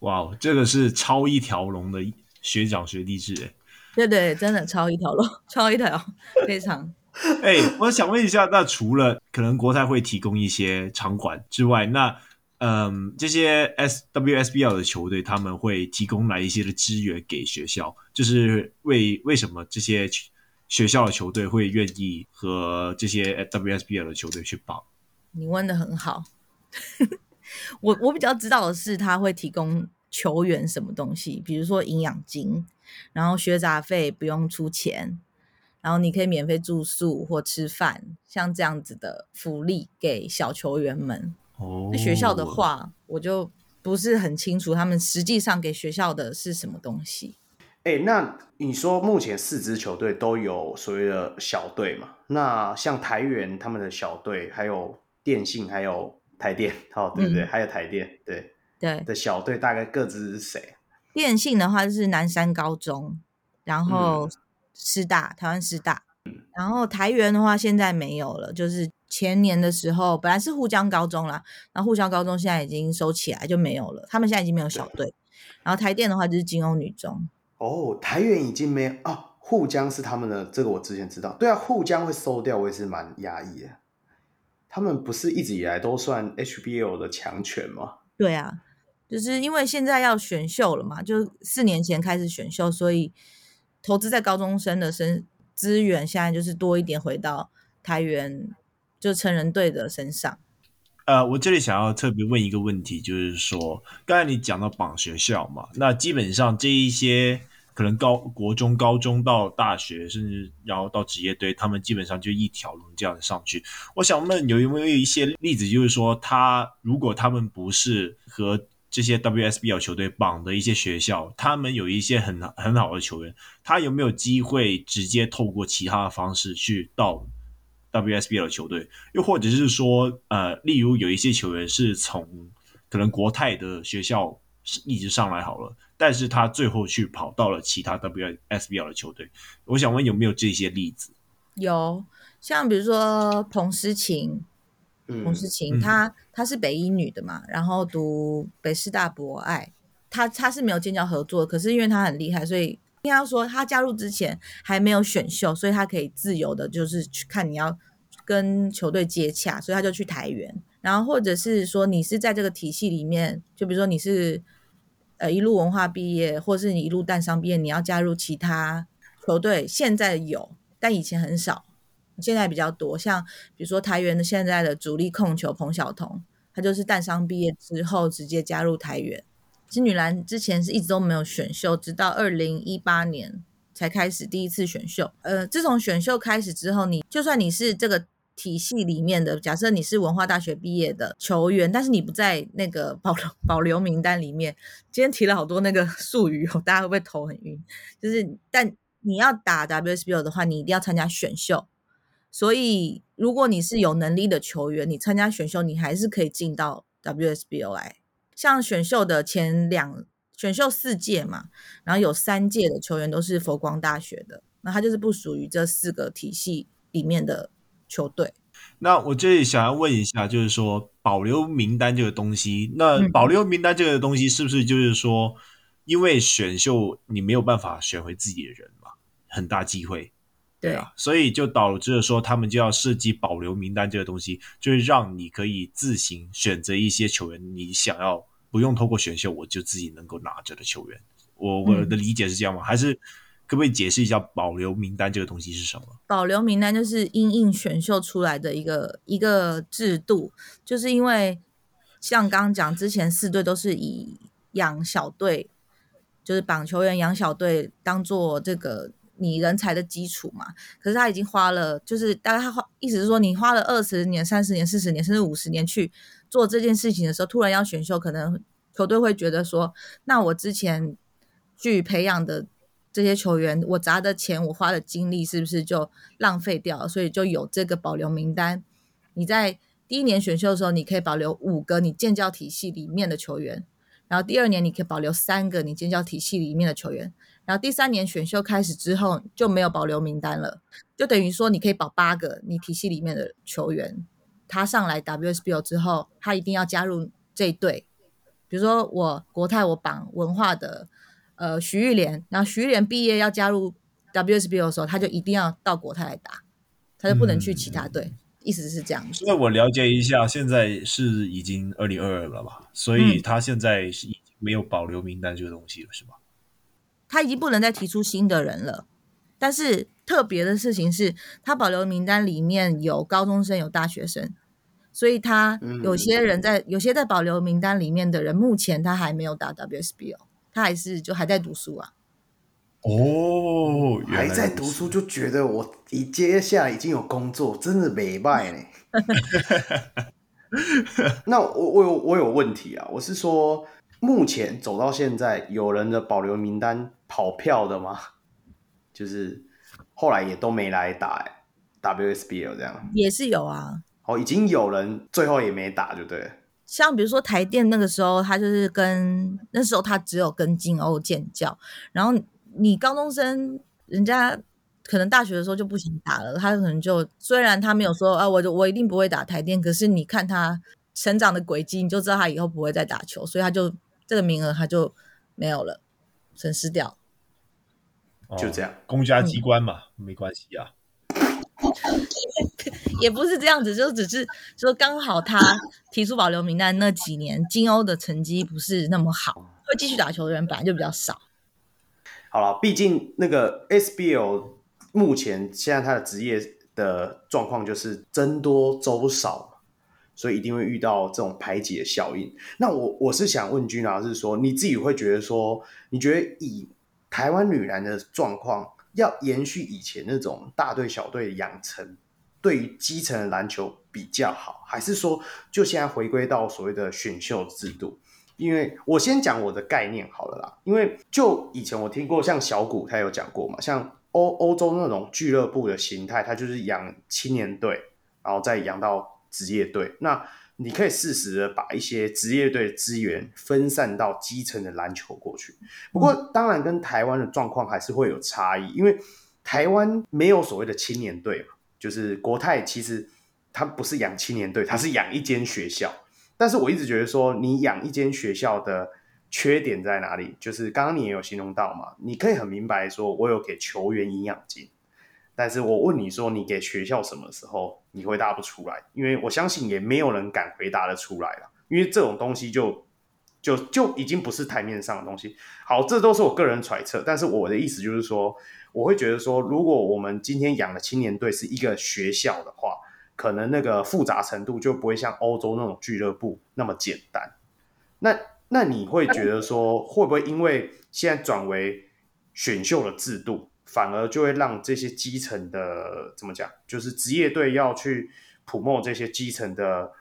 哇，这个是超一条龙的学长学弟制哎！对对，真的超一条龙，超一条，非常。哎、欸，我想问一下，那除了可能国泰会提供一些场馆之外，那嗯，这些 S WSBL 的球队他们会提供哪一些的资源给学校？就是为为什么这些？学校的球队会愿意和这些 WSBL 的球队去绑？你问的很好。我我比较知道的是，他会提供球员什么东西，比如说营养金，然后学杂费不用出钱，然后你可以免费住宿或吃饭，像这样子的福利给小球员们。哦，那学校的话，我就不是很清楚他们实际上给学校的是什么东西。哎、欸，那你说目前四支球队都有所谓的小队嘛？那像台元他们的小队，还有电信，还有台电，哦，对不对？嗯、还有台电，对对的小队大概各自是谁？电信的话就是南山高中，然后师大，台湾师大，嗯、然后台元的话现在没有了，就是前年的时候本来是沪江高中啦，然后沪江高中现在已经收起来就没有了，他们现在已经没有小队。然后台电的话就是金欧女中。哦，台元已经没有啊，沪江是他们的，这个我之前知道。对啊，沪江会收掉，我也是蛮压抑的。他们不是一直以来都算 HBL 的强权吗？对啊，就是因为现在要选秀了嘛，就四年前开始选秀，所以投资在高中生的身资源，现在就是多一点回到台原就成人队的身上。呃，我这里想要特别问一个问题，就是说，刚才你讲到绑学校嘛，那基本上这一些。可能高国中、高中到大学，甚至然后到职业队，他们基本上就一条龙这样上去。我想问，有没有一些例子，就是说，他如果他们不是和这些 WSBL 球队绑的一些学校，他们有一些很很好的球员，他有没有机会直接透过其他的方式去到 WSBL 球队？又或者是说，呃，例如有一些球员是从可能国泰的学校一直上来好了。但是他最后去跑到了其他 WSBL 的球队，我想问有没有这些例子？有，像比如说彭诗琴，嗯、彭诗琴，她她是北一女的嘛，然后读北师大博爱，她她是没有建教合作，可是因为她很厉害，所以应该说她加入之前还没有选秀，所以她可以自由的，就是去看你要跟球队接洽，所以她就去台元，然后或者是说你是在这个体系里面，就比如说你是。呃，一路文化毕业，或是你一路淡商毕业，你要加入其他球队，现在有，但以前很少，现在比较多。像比如说台元的现在的主力控球彭晓彤，他就是淡商毕业之后直接加入台元。其实女篮之前是一直都没有选秀，直到二零一八年才开始第一次选秀。呃，自从选秀开始之后，你就算你是这个体系里面的，假设你是文化大学毕业的球员，但是你不在那个保留 保留名单里面。今天提了好多那个术语哦，大家会不会头很晕？就是，但你要打 WSBO 的话，你一定要参加选秀。所以，如果你是有能力的球员，你参加选秀，你还是可以进到 WSBO 来。像选秀的前两选秀四届嘛，然后有三届的球员都是佛光大学的，那他就是不属于这四个体系里面的球队。那我这里想要问一下，就是说保留名单这个东西，那保留名单这个东西是不是就是说，因为选秀你没有办法选回自己的人嘛，很大机会。对啊，所以就导致了说，他们就要设计保留名单这个东西，就是让你可以自行选择一些球员，你想要不用透过选秀，我就自己能够拿着的球员。我我的理解是这样吗？嗯、还是可不可以解释一下保留名单这个东西是什么？保留名单就是因应选秀出来的一个一个制度，就是因为像刚刚讲之前四队都是以养小队，就是绑球员养小队当做这个。你人才的基础嘛，可是他已经花了，就是大概他花，意思是说你花了二十年、三十年、四十年，甚至五十年去做这件事情的时候，突然要选秀，可能球队会觉得说，那我之前去培养的这些球员，我砸的钱，我花的精力，是不是就浪费掉了？所以就有这个保留名单。你在第一年选秀的时候，你可以保留五个你建教体系里面的球员，然后第二年你可以保留三个你建教体系里面的球员。然后第三年选秀开始之后就没有保留名单了，就等于说你可以保八个你体系里面的球员，他上来 WSBO 之后，他一定要加入这一队。比如说我国泰我绑文化的呃徐玉莲，然后徐玉莲毕业要加入 WSBL 的时候，他就一定要到国泰来打，他就不能去其他队。嗯、意思是这样。所以我了解一下，现在是已经二零二二了吧？所以他现在是已经没有保留名单这个东西了，是吧？他已经不能再提出新的人了，但是特别的事情是，他保留名单里面有高中生，有大学生，所以他有些人在，有些在保留名单里面的人，目前他还没有打 WSBL，他还是就还在读书啊。哦，还在读书就觉得我一接下来已经有工作，真的没卖呢。那我我有我有问题啊，我是说。目前走到现在，有人的保留名单跑票的吗？就是后来也都没来打 WSBL 这样，也是有啊。哦，已经有人最后也没打，就对了。像比如说台电那个时候，他就是跟那时候他只有跟金欧建教，然后你高中生，人家可能大学的时候就不想打了，他可能就虽然他没有说啊，我就我一定不会打台电，可是你看他成长的轨迹，你就知道他以后不会再打球，所以他就。这个名额他就没有了，损失掉，就这样，公家机关嘛，嗯、没关系啊，也不是这样子，就只是说刚好他提出保留名单那几年，金欧的成绩不是那么好，会继续打球的人本来就比较少。好了，毕竟那个 SBL 目前现在他的职业的状况就是僧多粥少。所以一定会遇到这种排挤的效应。那我我是想问君老师说，你自己会觉得说，你觉得以台湾女篮的状况，要延续以前那种大队小队的养成，对于基层的篮球比较好，还是说就现在回归到所谓的选秀制度？因为我先讲我的概念好了啦。因为就以前我听过，像小古他有讲过嘛，像欧欧洲那种俱乐部的形态，他就是养青年队，然后再养到。职业队，那你可以适时的把一些职业队资源分散到基层的篮球过去。不过，当然跟台湾的状况还是会有差异，因为台湾没有所谓的青年队嘛，就是国泰其实它不是养青年队，它是养一间学校。但是我一直觉得说，你养一间学校的缺点在哪里？就是刚刚你也有形容到嘛，你可以很明白说，我有给球员营养金。但是我问你说，你给学校什么时候？你回答不出来，因为我相信也没有人敢回答得出来了，因为这种东西就就就已经不是台面上的东西。好，这都是我个人揣测，但是我的意思就是说，我会觉得说，如果我们今天养的青年队是一个学校的话，可能那个复杂程度就不会像欧洲那种俱乐部那么简单。那那你会觉得说，会不会因为现在转为选秀的制度？反而就会让这些基层的怎么讲，就是职业队要去普莫这些基层的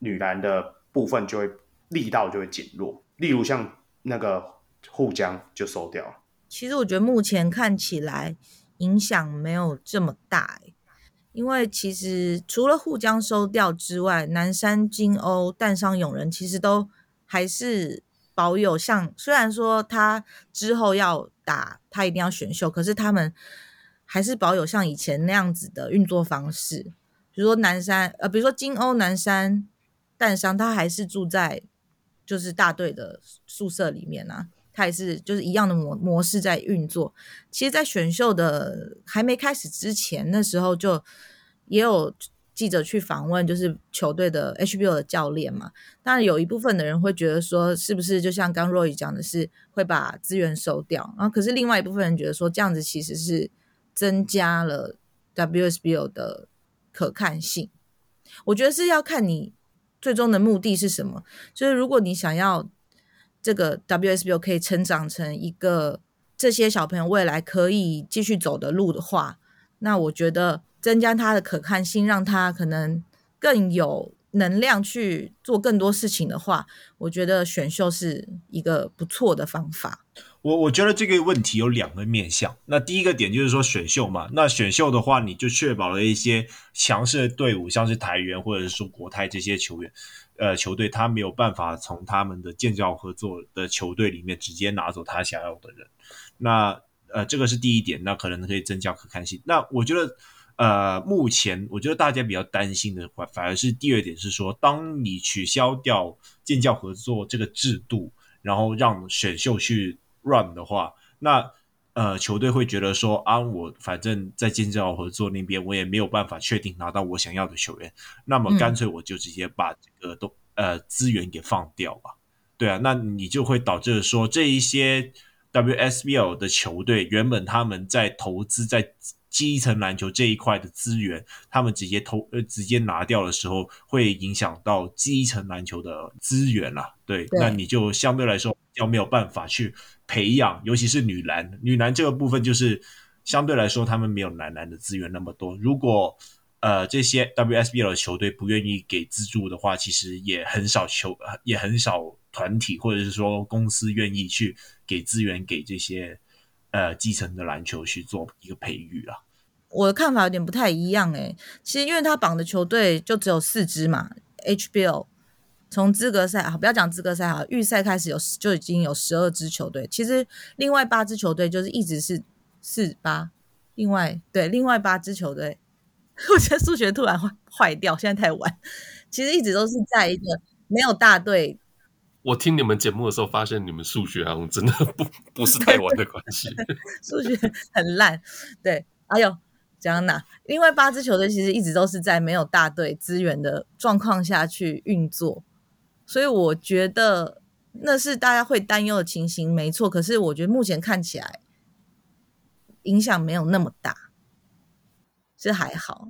女篮的部分，就会力道就会减弱。例如像那个沪江就收掉了。其实我觉得目前看起来影响没有这么大，因为其实除了沪江收掉之外，南山、金甌、淡商、永仁其实都还是。保有像，虽然说他之后要打，他一定要选秀，可是他们还是保有像以前那样子的运作方式。比如说南山，呃，比如说金甌、南山、淡商，他还是住在就是大队的宿舍里面啊，他也是就是一样的模模式在运作。其实，在选秀的还没开始之前，那时候就也有。记者去访问，就是球队的 HBL 的教练嘛。当然，有一部分的人会觉得说，是不是就像刚 Roy 讲的是会把资源收掉？然后，可是另外一部分人觉得说，这样子其实是增加了 WSBL 的可看性。我觉得是要看你最终的目的是什么。就是如果你想要这个 WSBL 可以成长成一个这些小朋友未来可以继续走的路的话，那我觉得。增加他的可看性，让他可能更有能量去做更多事情的话，我觉得选秀是一个不错的方法。我我觉得这个问题有两个面向。那第一个点就是说选秀嘛，那选秀的话，你就确保了一些强势的队伍，像是台元或者是说国泰这些球员，呃，球队他没有办法从他们的建教合作的球队里面直接拿走他想要的人。那呃，这个是第一点，那可能可以增加可看性。那我觉得。呃，目前我觉得大家比较担心的，反反而是第二点是说，当你取消掉建教合作这个制度，然后让选秀去 run 的话，那呃球队会觉得说啊，我反正在建教合作那边我也没有办法确定拿到我想要的球员，那么干脆我就直接把这个都、嗯、呃资源给放掉吧。对啊，那你就会导致说这一些 WSBL 的球队原本他们在投资在。基层篮球这一块的资源，他们直接投呃直接拿掉的时候，会影响到基层篮球的资源啦。对，对，那你就相对来说要没有办法去培养，尤其是女篮，女篮这个部分就是相对来说他们没有男篮的资源那么多。如果呃这些 WSBL 的球队不愿意给资助的话，其实也很少球也很少团体或者是说公司愿意去给资源给这些。呃，基层的篮球去做一个培育啊，我的看法有点不太一样诶、其实因为他绑的球队就只有四支嘛，HBL 从资格赛啊，不要讲资格赛哈，预赛开始有就已经有十二支球队。其实另外八支球队就是一直是四八，另外对另外八支球队，我觉得数学突然坏坏掉，现在太晚。其实一直都是在一个没有大队。我听你们节目的时候，发现你们数学好像真的不不是太晚的关系，数学很烂。对，哎呦，讲哪？另外八支球队其实一直都是在没有大队资源的状况下去运作，所以我觉得那是大家会担忧的情形，没错。可是我觉得目前看起来影响没有那么大，这还好。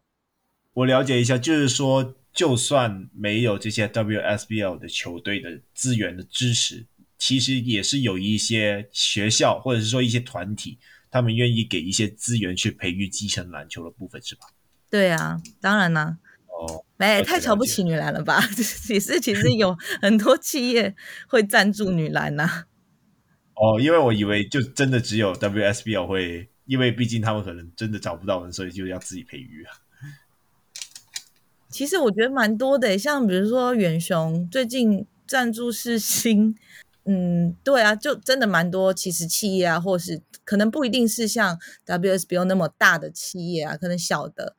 我了解一下，就是说。就算没有这些 WSBL 的球队的资源的支持，其实也是有一些学校或者是说一些团体，他们愿意给一些资源去培育基层篮球的部分，是吧？对啊，当然啦。哦，没太瞧不起女篮了吧？也是，其实有很多企业会赞助女篮呐、啊。哦，因为我以为就真的只有 WSBL 会，因为毕竟他们可能真的找不到人，所以就要自己培育啊。其实我觉得蛮多的，像比如说远雄最近赞助世新，嗯，对啊，就真的蛮多。其实企业啊，或是可能不一定是像 WSBL 那么大的企业啊，可能小的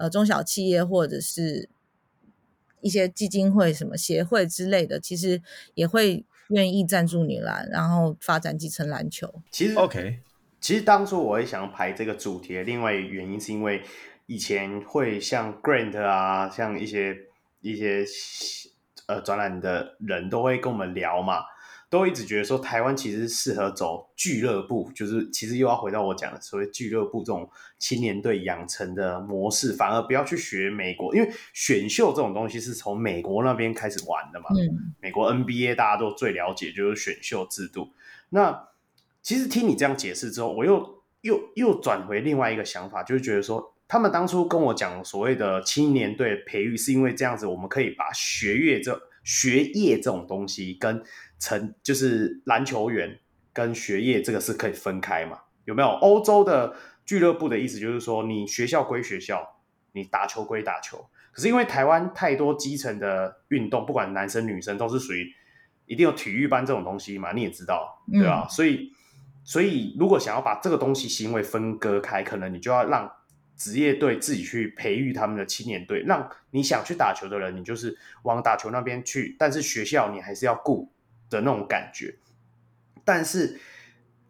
呃中小企业或者是一些基金会、什么协会之类的，其实也会愿意赞助女篮，然后发展基层篮球。其实 OK，其实当初我也想要排这个主题的另外原因是因为。以前会像 Grant 啊，像一些一些呃展览的人都会跟我们聊嘛，都一直觉得说台湾其实适合走俱乐部，就是其实又要回到我讲的所谓俱乐部这种青年队养成的模式，反而不要去学美国，因为选秀这种东西是从美国那边开始玩的嘛。嗯，美国 NBA 大家都最了解就是选秀制度。那其实听你这样解释之后，我又。又又转回另外一个想法，就是觉得说，他们当初跟我讲所谓的青年队培育，是因为这样子，我们可以把学业这学业这种东西跟成就是篮球员跟学业这个是可以分开嘛？有没有？欧洲的俱乐部的意思就是说，你学校归学校，你打球归打球。可是因为台湾太多基层的运动，不管男生女生，都是属于一定有体育班这种东西嘛，你也知道，对吧？嗯、所以。所以，如果想要把这个东西行为分割开，可能你就要让职业队自己去培育他们的青年队，让你想去打球的人，你就是往打球那边去。但是学校你还是要顾的那种感觉。但是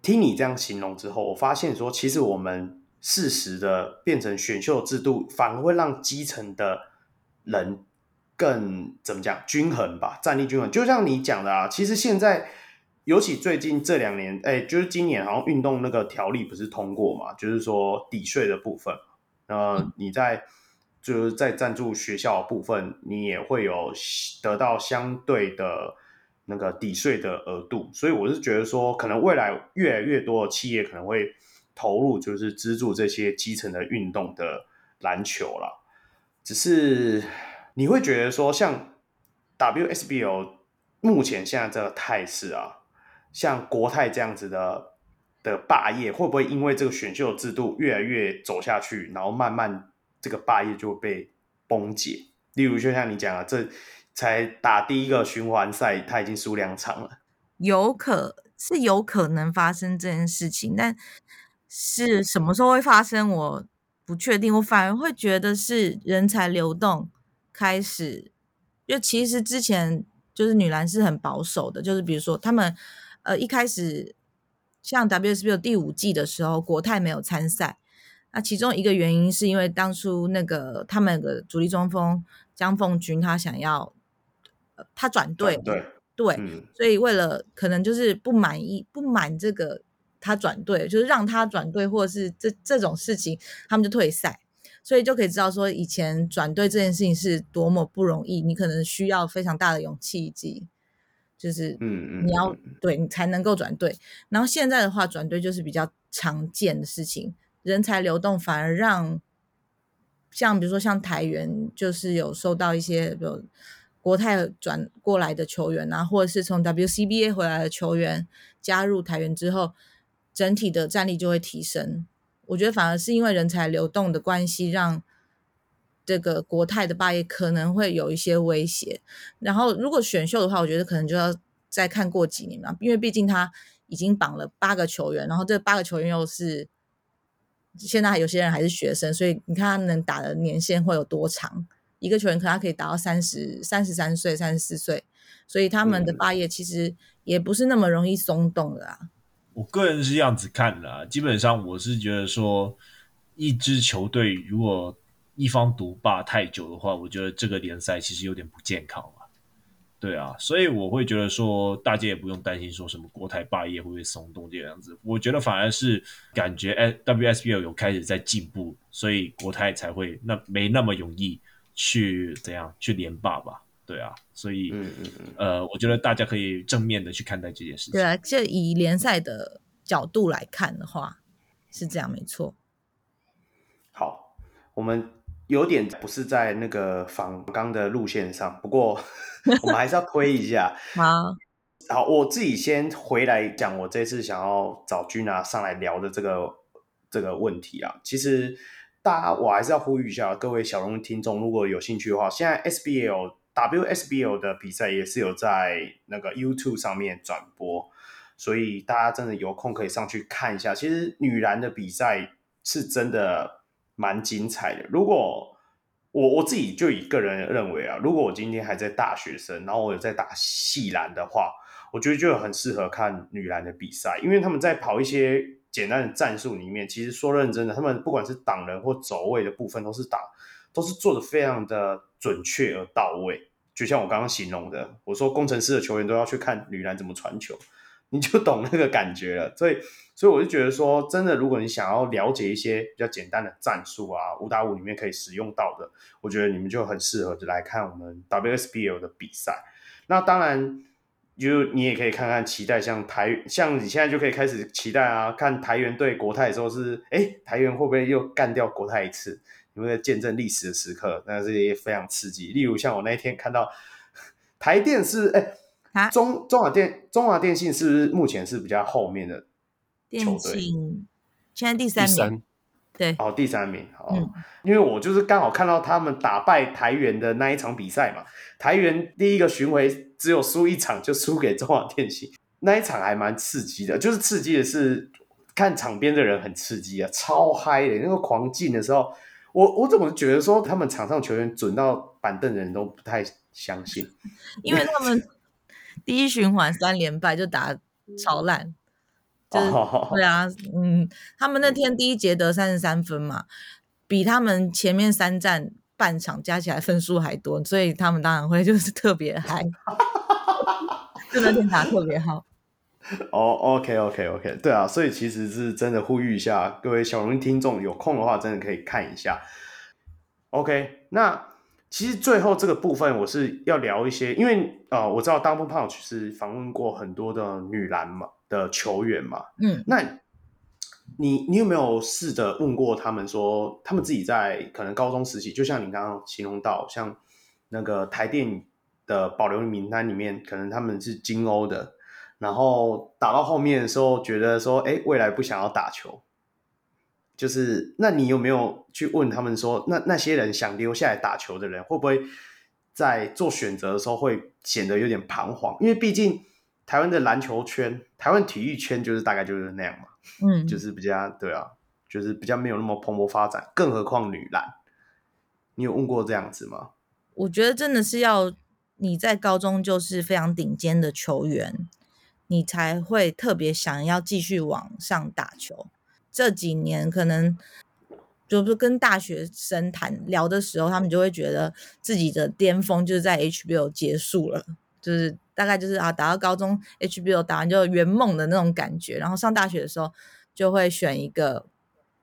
听你这样形容之后，我发现说，其实我们适时的变成选秀制度，反而会让基层的人更怎么讲均衡吧，战力均衡。就像你讲的啊，其实现在。尤其最近这两年，哎、欸，就是今年好像运动那个条例不是通过嘛？就是说抵税的部分，呃，你在就是在赞助学校的部分，你也会有得到相对的那个抵税的额度。所以我是觉得说，可能未来越来越多的企业可能会投入，就是资助这些基层的运动的篮球啦。只是你会觉得说，像 WSBO 目前现在这个态势啊。像国泰这样子的的霸业，会不会因为这个选秀制度越来越走下去，然后慢慢这个霸业就会被崩解？例如，就像你讲的，这才打第一个循环赛，他已经输两场了，有可是有可能发生这件事情，但是什么时候会发生，我不确定。我反而会觉得是人才流动开始，就其实之前就是女篮是很保守的，就是比如说他们。呃，一开始像 WSBL 第五季的时候，国泰没有参赛。那其中一个原因是因为当初那个他们的主力中锋江凤君他想要，呃、他转队，对对、嗯，所以为了可能就是不满意不满这个他转队，就是让他转队或者是这这种事情，他们就退赛。所以就可以知道说以前转队这件事情是多么不容易，你可能需要非常大的勇气以及。就是，嗯嗯，你要对你才能够转队。然后现在的话，转队就是比较常见的事情，人才流动反而让，像比如说像台员，就是有收到一些比如国泰转过来的球员啊，或者是从 WCBA 回来的球员加入台元之后，整体的战力就会提升。我觉得反而是因为人才流动的关系，让。这个国泰的霸业可能会有一些威胁，然后如果选秀的话，我觉得可能就要再看过几年了，因为毕竟他已经绑了八个球员，然后这八个球员又是现在有些人还是学生，所以你看他能打的年限会有多长？一个球员可能他可以打到三十三十三岁、三十四岁，所以他们的霸业其实也不是那么容易松动的啊。我个人是这样子看的啊，基本上我是觉得说，一支球队如果一方独霸太久的话，我觉得这个联赛其实有点不健康嘛。对啊，所以我会觉得说，大家也不用担心说什么国台霸业会不会松动这个样子。我觉得反而是感觉 WSBL 有开始在进步，所以国台才会那没那么容易去怎样去连霸吧。对啊，所以嗯嗯嗯呃，我觉得大家可以正面的去看待这件事情。对啊，就以联赛的角度来看的话，是这样没错。好，我们。有点不是在那个访纲的路线上，不过我们还是要推一下。好，好，我自己先回来讲，我这次想要找 Gina 上来聊的这个这个问题啊。其实大家，我还是要呼吁一下各位小龙听众，如果有兴趣的话，现在 SBL WSBL 的比赛也是有在那个 YouTube 上面转播，所以大家真的有空可以上去看一下。其实女篮的比赛是真的。蛮精彩的。如果我我自己就以个人认为啊，如果我今天还在大学生，然后我有在打细篮的话，我觉得就很适合看女篮的比赛，因为他们在跑一些简单的战术里面，其实说认真的，他们不管是挡人或走位的部分，都是打都是做的非常的准确而到位。就像我刚刚形容的，我说工程师的球员都要去看女篮怎么传球。你就懂那个感觉了，所以，所以我就觉得说，真的，如果你想要了解一些比较简单的战术啊，五打五里面可以使用到的，我觉得你们就很适合就来看我们 WSBL 的比赛。那当然就你也可以看看期待，像台像你现在就可以开始期待啊，看台元对国泰的时候是，哎，台元会不会又干掉国泰一次？你会见证历史的时刻，那这也非常刺激。例如像我那一天看到台电是，哎，啊、中中华电中华电信是不是目前是比较后面的球队？现在第三名。对，哦，第三名，哦，嗯、因为我就是刚好看到他们打败台元的那一场比赛嘛，台元第一个巡回只有输一场，就输给中华电信，那一场还蛮刺激的，就是刺激的是看场边的人很刺激啊，超嗨的，那个狂进的时候，我我怎么觉得说他们场上球员准到板凳的人都不太相信，因为他们第一循环三连败就打超烂。就是 oh. 对啊，嗯，他们那天第一节得三十三分嘛，比他们前面三战半场加起来分数还多，所以他们当然会就是特别嗨，就那天打特别好。哦、oh,，OK，OK，OK，okay, okay, okay. 对啊，所以其实是真的呼吁一下各位小龙听众，有空的话真的可以看一下。OK，那其实最后这个部分我是要聊一些，因为啊、呃，我知道 Double Punch 是访问过很多的女篮嘛。的球员嘛，嗯，那你你有没有试着问过他们说，他们自己在可能高中时期，就像你刚刚形容到，像那个台电的保留名单里面，可能他们是金欧的，然后打到后面的时候，觉得说，哎，未来不想要打球，就是那你有没有去问他们说，那那些人想留下来打球的人，会不会在做选择的时候会显得有点彷徨？因为毕竟。台湾的篮球圈，台湾体育圈就是大概就是那样嘛，嗯，就是比较对啊，就是比较没有那么蓬勃发展，更何况女篮，你有问过这样子吗？我觉得真的是要你在高中就是非常顶尖的球员，你才会特别想要继续往上打球。这几年可能就是跟大学生谈聊的时候，他们就会觉得自己的巅峰就是在 HBL 结束了，就是。大概就是啊，打到高中 HBO 打完就圆梦的那种感觉，然后上大学的时候就会选一个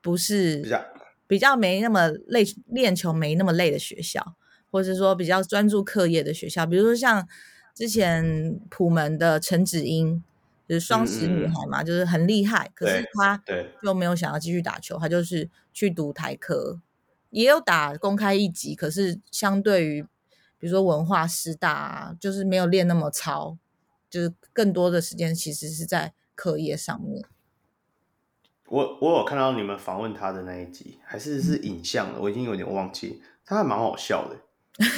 不是比较比较没那么累，练球没那么累的学校，或者是说比较专注课业的学校，比如说像之前普门的陈芷英，就是双十女孩嘛，就是很厉害，可是她就没有想要继续打球，她就是去读台科，也有打公开一级，可是相对于。比如说文化师大啊，就是没有练那么操，就是更多的时间其实是在课业上面。我我有看到你们访问他的那一集，还是是影像的，我已经有点忘记。他还蛮好笑的。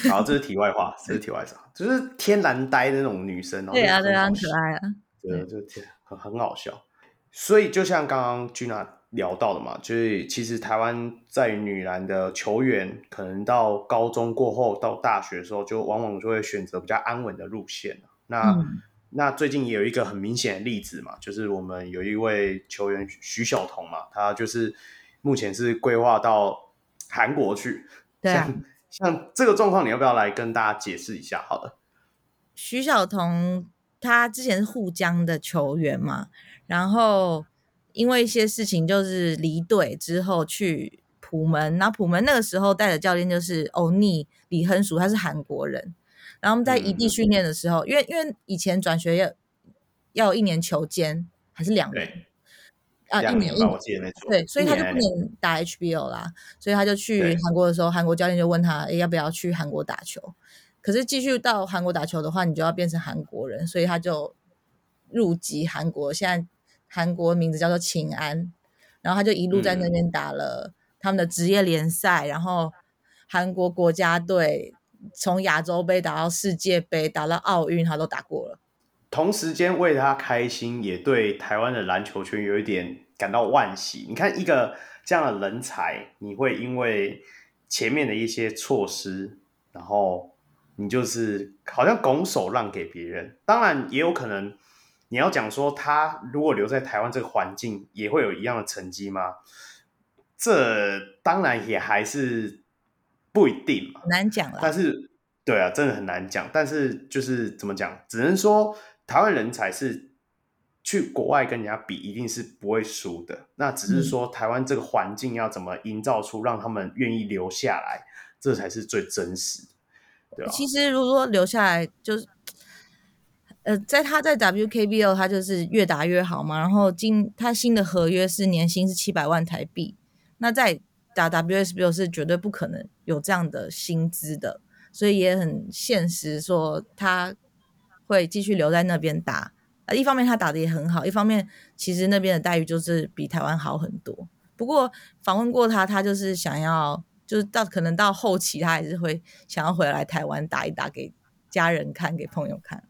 好，这是题外话，这是题外话，就是天然呆的那种女生哦。对啊，对啊，很可爱啊。对，就很很好笑。所以就像刚刚 Gina 聊到的嘛，就是其实台湾在女篮的球员，可能到高中过后到大学的时候，就往往就会选择比较安稳的路线。那、嗯、那最近也有一个很明显的例子嘛，就是我们有一位球员徐晓彤嘛，他就是目前是规划到韩国去。对啊，像像这个状况，你要不要来跟大家解释一下？好了，徐晓彤他之前是沪江的球员嘛，然后。因为一些事情，就是离队之后去普门，然后普门那个时候带的教练就是欧尼李亨淑，他是韩国人。然后我们在异地训练的时候，嗯、因为因为以前转学要要一年球监，还是两年啊，一年一年对，所以他就不能打 HBO 啦，所以他就去韩国的时候，韩国教练就问他，哎要不要去韩国打球？可是继续到韩国打球的话，你就要变成韩国人，所以他就入籍韩国，现在。韩国名字叫做秦安，然后他就一路在那边打了他们的职业联赛，嗯、然后韩国国家队从亚洲杯打到世界杯，打到奥运，他都打过了。同时间为他开心，也对台湾的篮球圈有一点感到惋惜。你看一个这样的人才，你会因为前面的一些措施，然后你就是好像拱手让给别人，当然也有可能。你要讲说他如果留在台湾这个环境，也会有一样的成绩吗？这当然也还是不一定嘛，难讲了。但是，对啊，真的很难讲。但是就是怎么讲，只能说台湾人才是去国外跟人家比，一定是不会输的。那只是说台湾这个环境要怎么营造出让他们愿意留下来，这才是最真实的，对吧？其实如果说留下来，就是。呃，在他在 WKBO 他就是越打越好嘛，然后今他新的合约是年薪是七百万台币，那在打 WSBO 是绝对不可能有这样的薪资的，所以也很现实说他会继续留在那边打。呃，一方面他打的也很好，一方面其实那边的待遇就是比台湾好很多。不过访问过他，他就是想要，就是到可能到后期他还是会想要回来台湾打一打，给家人看，给朋友看。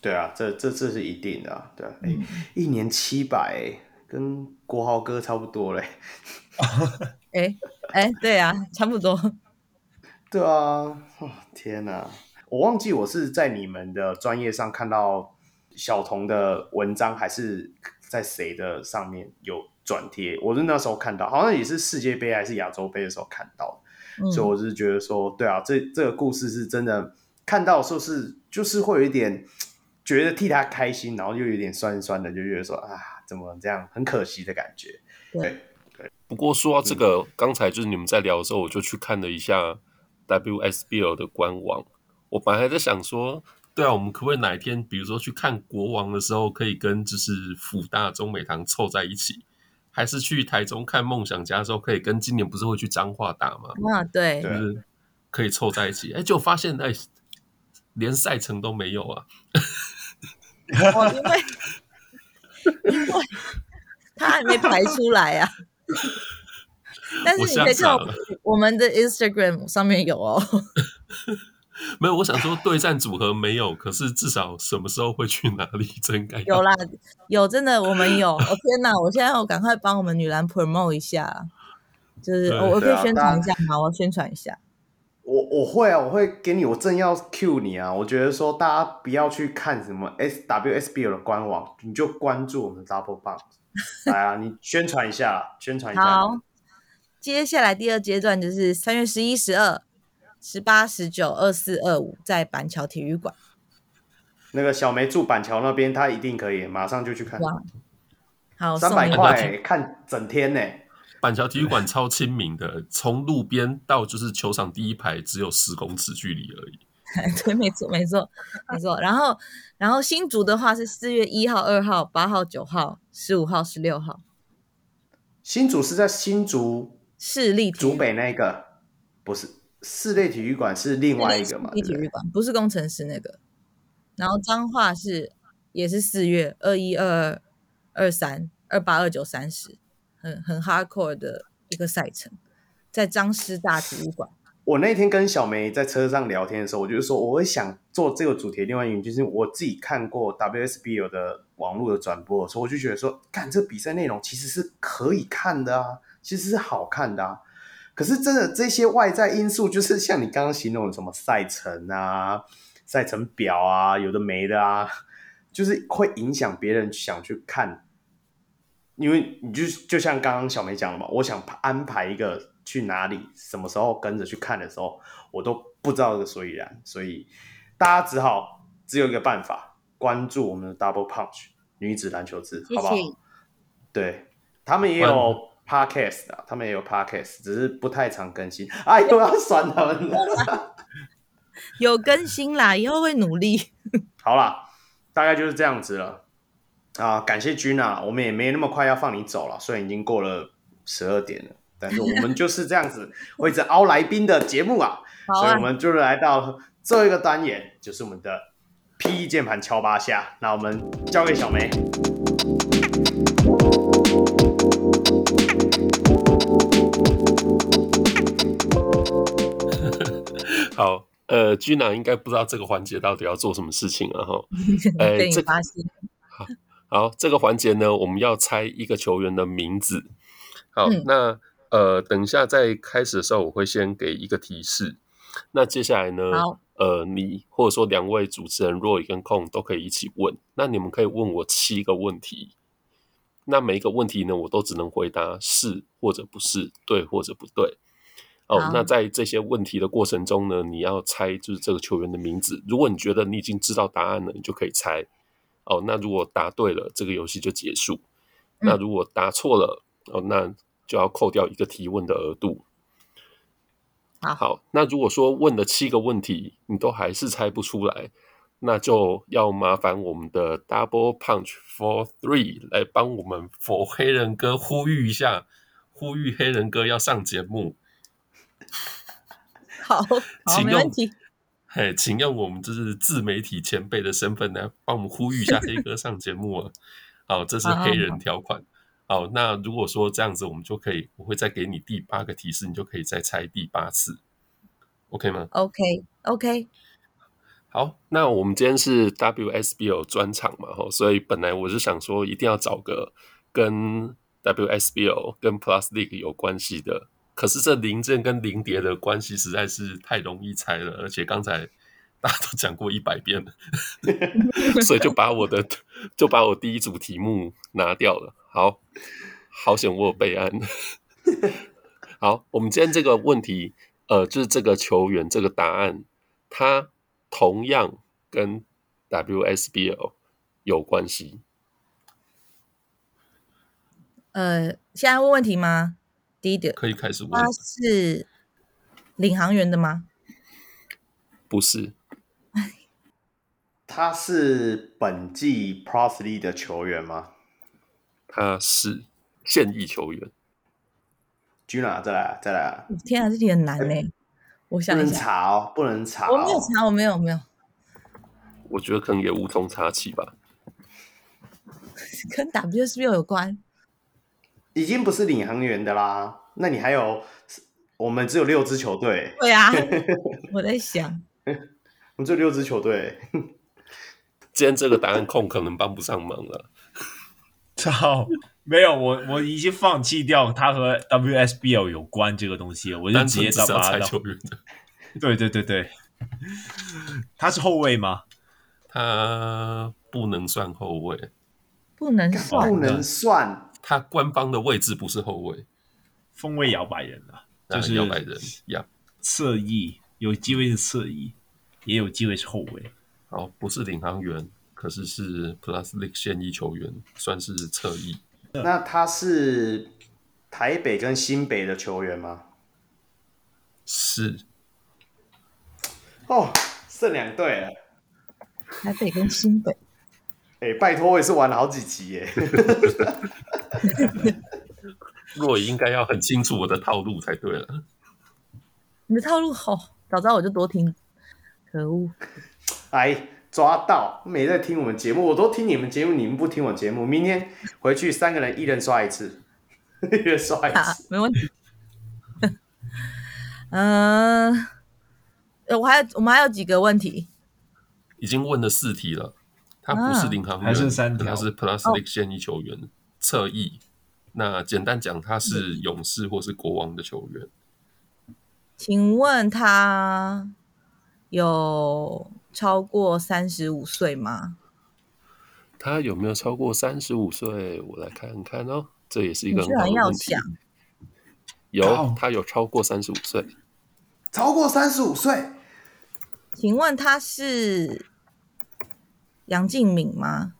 对啊，这这这是一定的啊，对一年七百，跟国豪哥差不多嘞。哎哎，对啊，差不多。对啊，哦，天哪，我忘记我是在你们的专业上看到小童的文章，还是在谁的上面有转贴？我是那时候看到，好像也是世界杯还是亚洲杯的时候看到，嗯，所以我是觉得说，对啊，这这个故事是真的，看到的时候是就是会有一点。觉得替他开心，然后又有点酸酸的，就觉得说啊，怎么这样，很可惜的感觉。对对。不过说到这个，嗯，刚才就是你们在聊的时候，我就去看了一下 WSBL 的官网。我本来还在想说，对啊，我们可不可以哪一天，比如说去看国王的时候，可以跟就是辅大中美堂凑在一起，还是去台中看梦想家的时候，可以跟今年不是会去彰化打吗？啊，对，就是可以凑在一起。哎，就发现哎，连赛程都没有啊。哦，因为 因为他还没排出来啊，但是你可以看我们的 Instagram 上面有哦。没有，我想说对战组合没有，可是至少什么时候会去哪里，真该有啦，有真的我们有。哦天哪，我现在我赶快帮我们女篮 promote 一下，就是我我可以宣传一下吗？我要宣传一下。我我会啊，我会给你，我正要 cue 你啊。我觉得说大家不要去看什么 S W S B L 的官网，你就关注我们 Double Bounce。来啊，你宣传一下，宣传一下。好，接下来第二阶段就是三月十一、十二、十八、十九、二四、二五，在板桥体育馆。那个小梅住板桥那边，她一定可以，马上就去看。好，三百块看整天呢。板桥体育馆超亲民的，从路边到就是球场第一排只有十公尺距离而已。对，没错，没错，没错。然后，然后新竹的话是四月一号、二号、八号、九号、十五号、十六号。新竹是在新竹市立竹北那个，不是市立体育馆是另外一个嘛？市立体育馆不是工程师那个。然后彰化是也是四月二一、二二、二三、二八、二九、三十。很很 hardcore 的一个赛程，在张师大体育馆。我那天跟小梅在车上聊天的时候，我就说我会想做这个主题。另外一个原因就是我自己看过 WSBL 的网络的转播的时候，我就觉得说，看这比赛内容其实是可以看的啊，其实是好看的啊。可是真的这些外在因素，就是像你刚刚形容的什么赛程啊、赛程表啊，有的没的啊，就是会影响别人想去看。因为你就就像刚刚小梅讲的嘛，我想安排一个去哪里，什么时候跟着去看的时候，我都不知道这个所以然，所以大家只好只有一个办法，关注我们的 Double Punch 女子篮球志，好不好？对，他们也有 Podcast 啊，他们也有 Podcast，只是不太常更新。哎，又要酸他们了。有更新啦，以后会努力。好啦，大概就是这样子了。啊，感谢 Gina，我们也没那么快要放你走了，虽然已经过了十二点了，但是我们就是这样子会一直凹来宾的节目啊，啊，所以我们就来到最后一个单元，就是我们的 PE 键盘敲八下，那我们交给小梅。好，呃，Gina 应该不知道这个环节到底要做什么事情啊哈，呃，被你发现。好，这个环节呢，我们要猜一个球员的名字。好，嗯、那呃，等一下在开始的时候，我会先给一个提示。那接下来呢，呃，你或者说两位主持人 Roy 跟 Kong 都可以一起问。那你们可以问我七个问题。那每一个问题呢，我都只能回答是或者不是，对或者不对。哦，那在这些问题的过程中呢，你要猜就是这个球员的名字。如果你觉得你已经知道答案了，你就可以猜。哦，那如果答对了，这个游戏就结束。嗯、那如果答错了，哦，那就要扣掉一个提问的额度。好，好，那如果说问了七个问题，你都还是猜不出来，那就要麻烦我们的 Double Punch for Three 来帮我们 for 黑人哥呼吁一下，呼吁黑人哥要上节目。好，好，请用没问题。嘿，请用我们就是自媒体前辈的身份来帮我们呼吁一下黑哥上节目啊！好，这是黑人条款。好，那如果说这样子，我们就可以，我会再给你第八个提示，你就可以再猜第八次，OK 吗？OK，OK。好，那我们今天是 WSBO 专场嘛，吼，所以本来我是想说一定要找个跟 WSBO 跟 Plus League 有关系的，可是这零件跟零碟的关系实在是太容易猜了，而且刚才大家都讲过一百遍了，所以就把我的就把我第一组题目拿掉了。好，好险我有备案。好，我们今天这个问题，呃，就是这个球员这个答案，他。同样跟 WSBL 有关系。呃，现在问问题吗？第一点可以开始问。他是领航员的吗？不是。他是本季 League 的球员吗？他是现役球员。Gina，再来，再来。天啊，这题很难呢。欸我想一下，不能查哦，不能查哦。我没有查，我没有，没有。我觉得可能也无从查起吧。跟 WSBL 有关？已经不是领航员的啦。那你还有？我们只有六支球队。对啊，我在想，我们只有六支球队。今天这个答案控可能帮不上忙了。操！没有，我我已经放弃掉他和 WSBL 有关这个东西了，我就直接找他的球员。对对对对，他是后卫吗？他不能算后卫，不能算，不能算。他官方的位置不是后卫，锋位摇摆人啊，就是摇摆人呀，侧翼有机会是侧翼，也有机会是后卫。哦，不是领航员，可是是 Plus League 现役球员，算是侧翼。那他是台北跟新北的球员吗？是。哦，剩两队了。台北跟新北。哎、欸，拜托，我也是玩了好几集耶。若应该要很清楚我的套路才对了。你的套路好，早知道我就多听。可恶。哎。抓到，没在听我们节目，我都听你们节目，你们不听我节目。明天回去三个人一人刷一次，一人刷一次，啊、没问题。嗯、呃，我还我们还有几个问题，已经问了四题了。他不是领航员，还是三，他是 Plus League 现役球员，侧、哦、翼。那简单讲，他是勇士或是国王的球员。请问他有？超过三十五岁吗？他有没有超过三十五岁？我来看看哦，这也是一个很好的问题。有，他有超过三十五岁。超过三十五岁？请问他是杨敬敏吗？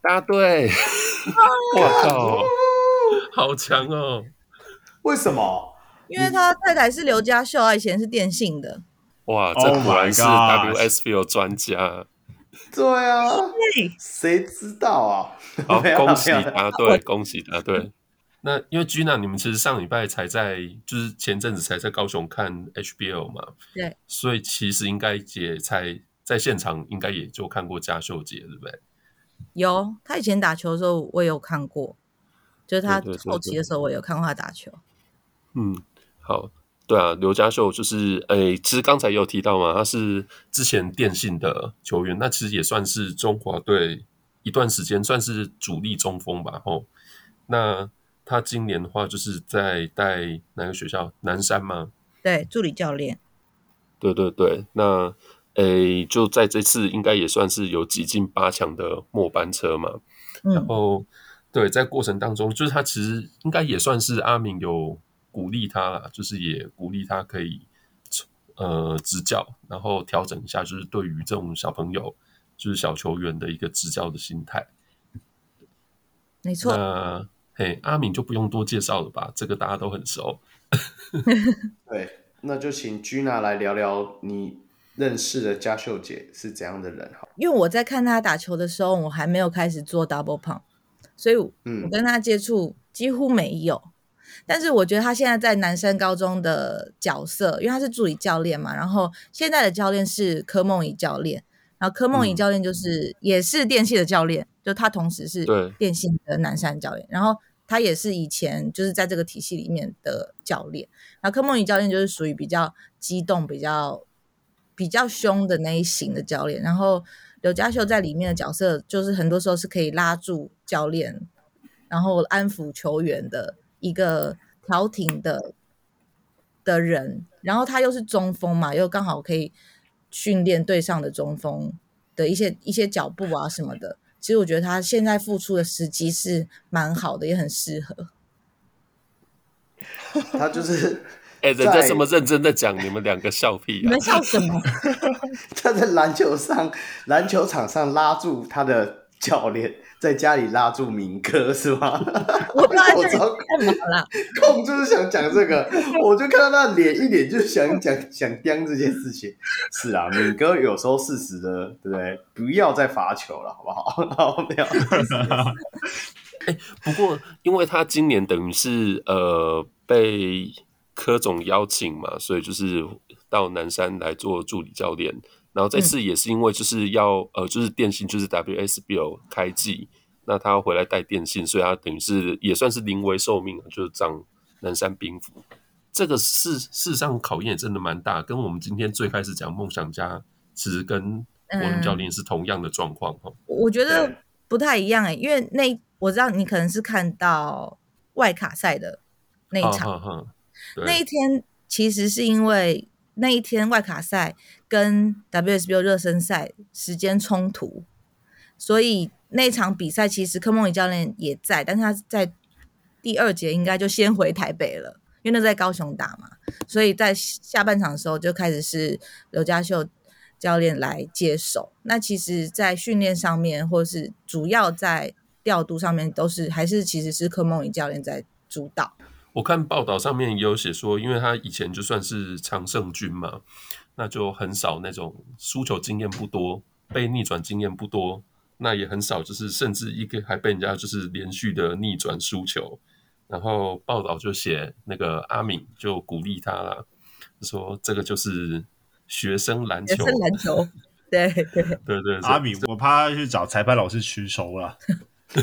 答对！我靠，好强哦！为什么？因为他太太是刘家秀，啊以前是电信的。哇，这果然是 WSBL 专家。对啊，谁知道啊？好，恭喜答对，恭喜答对。那因为 Gina，你们其实上礼拜才在，就是前阵子才在高雄看 HBO 嘛，对，所以其实应该也才在现场，应该也就看过嘉秀姐，对不对？有，他以前打球的时候我也有看过，就是他后期的时候我也有看过他打球。嗯，好。对啊，刘家秀就是诶，其实刚才也有提到嘛，他是之前电信的球员，那其实也算是中华队一段时间算是主力中锋吧。吼，那他今年的话就是在带哪个学校？南山吗？对，助理教练。对对对，那诶，就在这次应该也算是有挤进八强的末班车嘛。嗯、然后对，在过程当中，就是他其实应该也算是阿敏有。鼓励他啦，就是也鼓励他可以呃执教，然后调整一下，就是对于这种小朋友，就是小球员的一个执教的心态。没错。那嘿，阿敏就不用多介绍了吧？这个大家都很熟。对，那就请 Gina 来聊聊你认识的嘉秀姐是怎样的人？哈，因为我在看她打球的时候，我还没有开始做 double pump，所以我跟她接触几乎没有。嗯、但是我觉得他现在在南山高中的角色，因为他是助理教练嘛，然后现在的教练是柯梦怡教练，然后柯梦怡教练就是、嗯、也是电信的教练，就他同时是电信的南山教练，然后他也是以前就是在这个体系里面的教练，然后柯梦怡教练就是属于比较激动，比较。比较凶的那一型的教练，然后刘家秀在里面的角色，就是很多时候是可以拉住教练，然后安抚球员的一个调停的的人，然后他又是中锋嘛，又刚好可以训练队上的中锋的一些一些脚步啊什么的。其实我觉得他现在复出的时机是蛮好的，也很适合。他就是。哎、欸，人家这么认真的讲，你们两个笑屁、啊！你们笑什么？他在篮球上，篮球场上拉住他的教练，在家里拉住明哥是吗？我不知道干嘛啦。空就是想讲这个，我就看到他脸一脸就是想讲想叼这件事情。是啊，敏哥有时候适时的，对不对？不要再罚球了，好不好？好，不要。哎、欸，不过因为他今年等于是呃被。柯总邀请嘛，所以就是到南山来做助理教练。然后这次也是因为就是要、嗯、呃，就是电信就是 WSBL 开季，那他要回来带电信，所以他等于是也算是临危受命，就是长南山兵符。这个事事实上考验也真的蛮大，跟我们今天最开始讲梦想家，其实跟我们教练是同样的状况哈。我觉得不太一样哎、欸，因为那我知道你可能是看到外卡赛的那一场。那一天其实是因为那一天外卡赛跟 WSBL 热身赛时间冲突，所以那场比赛其实柯梦怡教练也在，但是他在第二节应该就先回台北了，因为那在高雄打嘛，所以在下半场的时候就开始是刘家秀教练来接手。那其实，在训练上面或是主要在调度上面，都是还是其实是柯梦怡教练在主导。我看报道上面也有写说，因为他以前就算是常胜军嘛，那就很少那种输球经验不多，被逆转经验不多，那也很少，就是甚至一个还被人家就是连续的逆转输球。然后报道就写那个阿敏就鼓励他了，说这个就是学生篮球，学生篮球，对对 对对对。阿敏，我怕他去找裁判老师取球了。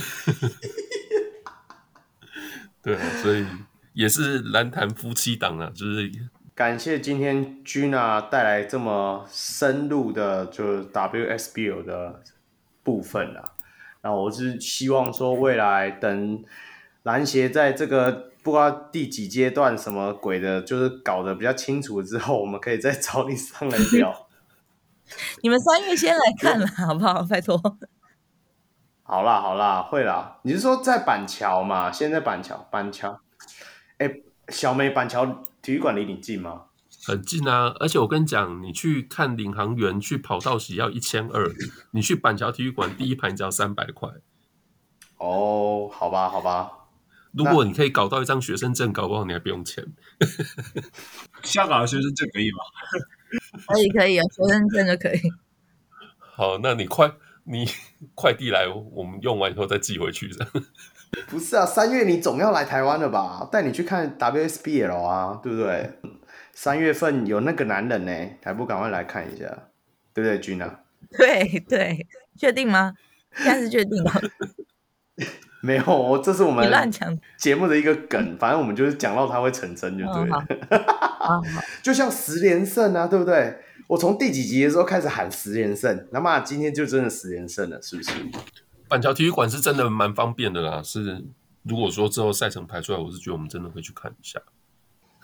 对，所以。也是蓝坛夫妻档啊，就是感谢今天 Gina 带来这么深入的，就是 WSBL 的部分啊。那我是希望说，未来等篮协在这个不知道第几阶段什么鬼的，就是搞得比较清楚之后，我们可以再找你上来聊。你们三月先来看了，好不好？拜托。好啦，好啦，会啦。你是说在板桥嘛？现在板桥，板桥。哎、欸，小美板桥体育馆离你近吗？很近啊，而且我跟你讲，你去看领航员去跑道席要一千二，你去板桥体育馆第一排只要三百块。哦，好吧，好吧。如果你可以搞到一张学生证，搞不好你还不用钱。香港的学生证可以吗？可以，可以啊，学生证就可以。好，那你快，你快递来，我们用完以后再寄回去这样。不是啊，三月你总要来台湾了吧？带你去看 WSBL 啊，对不对？三月份有那个男人呢，还不赶快来看一下，对不对，Gina？对对，确定吗？应该是确定吗？没有，我这是我们节目的一个梗，反正我们就是讲到他会成真就对了。哦、就像十连胜啊，对不对？我从第几集的时候开始喊十连胜，那么今天就真的十连胜了，是不是？板桥体育馆是真的蛮方便的啦，是如果说之后赛程排出来，我是觉得我们真的会去看一下。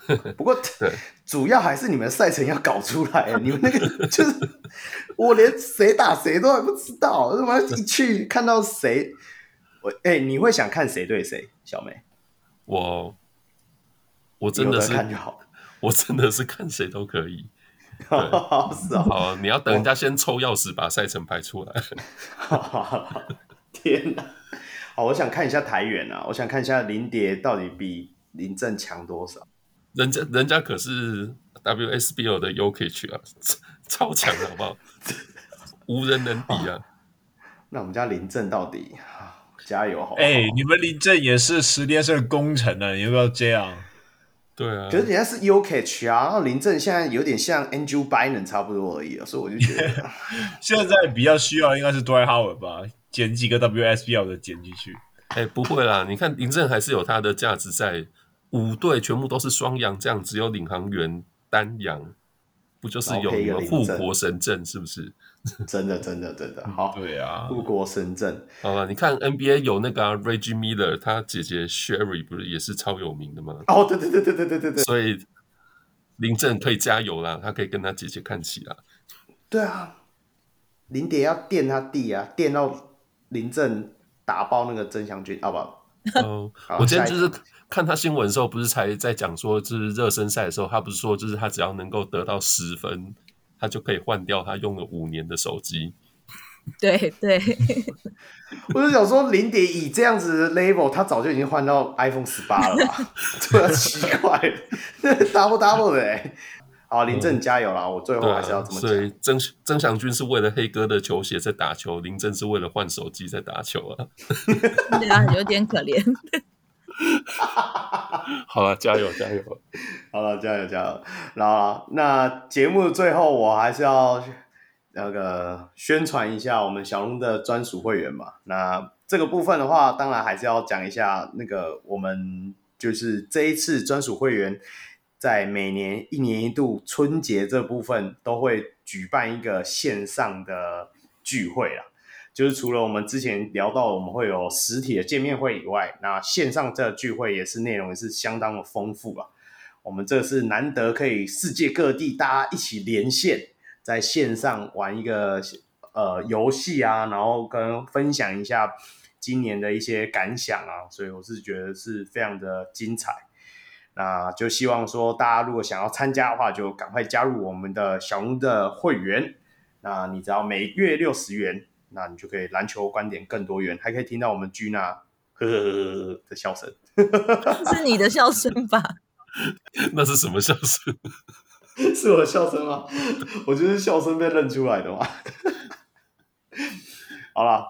不过，对，主要还是你们赛程要搞出来，你们那个就是我连谁打谁都还不知道，我他妈一去看到谁，我哎、欸，你会想看谁对谁？小梅，我我真的是看就好，我真的是看谁都可以。是啊，好，你要等人家先抽钥匙把赛程排出来。天哪！好，我想看一下台元啊，我想看一下林蝶到底比林政强多少。人家人家可是 WSBO 的 Jokic 啊，超强，好不好？无人能比啊！那我们家林振到底加油好不好？哎、欸，你们林振也是十连胜功臣呢，你要不要这样？对啊，可是人家是 Jokic 啊，然后林振现在有点像 Andrew Bynum 差不多而已啊，所以我就觉得 现在比较需要应该是 Dwight Howard 吧，捡几个 WSBL 的捡进去。哎、欸，不会啦，你看林振还是有他的价值在，五队全部都是双阳，这样只有领航员单阳，不就是有一个护国神阵是不是？真的，真的，真的好。对啊，护国神阵。好了，你看 NBA 有那个、啊、Reggie Miller，他姐姐 Sherry 不是也是超有名的吗？哦，对对对对对对对对。所以林振可以加油啦，他可以跟他姐姐看齐啦。对啊，林蝶要电他弟啊，电到林振打爆那个曾祥军，好不好？哦，我今天就是看他新闻的时候，不是才在讲说，就是热身赛的时候，他不是说，就是他只要能够得到十分。他就可以换掉他用了五年的手机。对对，我就想说，林蝶以这样子的 level，他早就已经换到 iPhone 十八了吧？这奇怪，double double 的哎。好，林振加油啦！我最后还是要怎么讲。所以曾曾祥军是为了黑哥的球鞋在打球，林振是为了换手机在打球啊。对啊，有点可怜。好了，加油加油！好了，加油加油！然后那节目的最后，我还是要那个宣传一下我们小龙的专属会员嘛。那这个部分的话，当然还是要讲一下那个我们就是这一次专属会员在每年一年一度春节这部分都会举办一个线上的聚会啊。就是除了我们之前聊到我们会有实体的见面会以外，那线上这个聚会也是内容也是相当的丰富啊。我们这是难得可以世界各地大家一起连线，在线上玩一个呃游戏啊，然后跟分享一下今年的一些感想啊，所以我是觉得是非常的精彩。那就希望说大家如果想要参加的话，就赶快加入我们的小鹿的会员。那你只要每月六十元。那你就可以篮球观点更多元，还可以听到我们 Gina 呵呵呵呵的笑声，是你的笑声吧？那是什么笑声？是我的笑声吗？我就是笑声被认出来的嘛。好了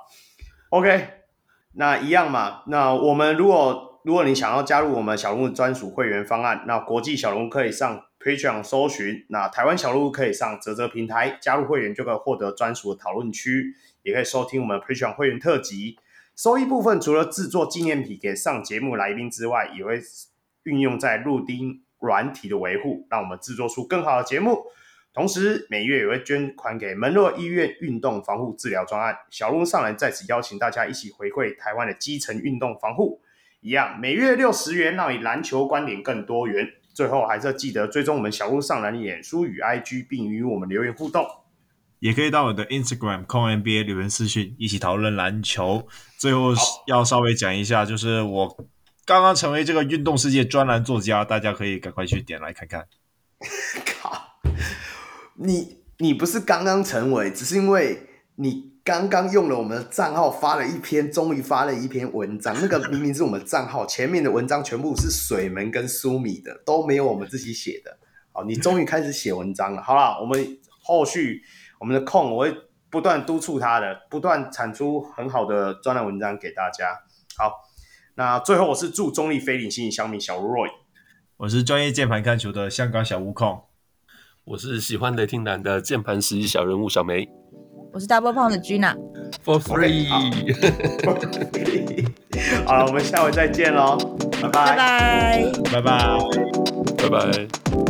，OK，那一样嘛。那我们如果如果你想要加入我们小鹿专属会员方案，那国际小鹿可以上 Patreon 搜寻，那台湾小鹿可以上啧啧平台加入会员，就可以获得专属的讨论区。也可以收听我们 Patreon 会员特辑，收益部分除了制作纪念品给上节目来宾之外，也会运用在录音软体的维护，让我们制作出更好的节目。同时每月也会捐款给门洛医院运动防护治疗专案。小鹿上来在此邀请大家一起回馈台湾的基层运动防护，一样每月六十元，让你篮球观点更多元。最后还是要记得追踪我们小鹿上篮的演书与 IG，并与我们留言互动。也可以到我的 Instagram CONNBA 留言私讯，一起讨论篮球。最后要稍微讲一下，就是我刚刚成为这个运动世界专栏作家，大家可以赶快去点来看看。靠，你你不是刚刚成为，只是因为你刚刚用了我们的账号发了一篇，终于发了一篇文章。那个明明是我们账号前面的文章，全部是水门跟苏米的，都没有我们自己写的。好，你终于开始写文章了。好了，我们后续。我们的控，我会不断督促他的，不断产出很好的专栏文章给大家。好，那最后我是祝中立非理性小米小 Roy，我是专业键盘看球的香港小悟空，我是喜欢雷霆男的键盘实习小人物小梅，我是 Double Pound 的 Gina。For free，好了，我们下回再见喽，拜拜拜拜拜拜拜拜。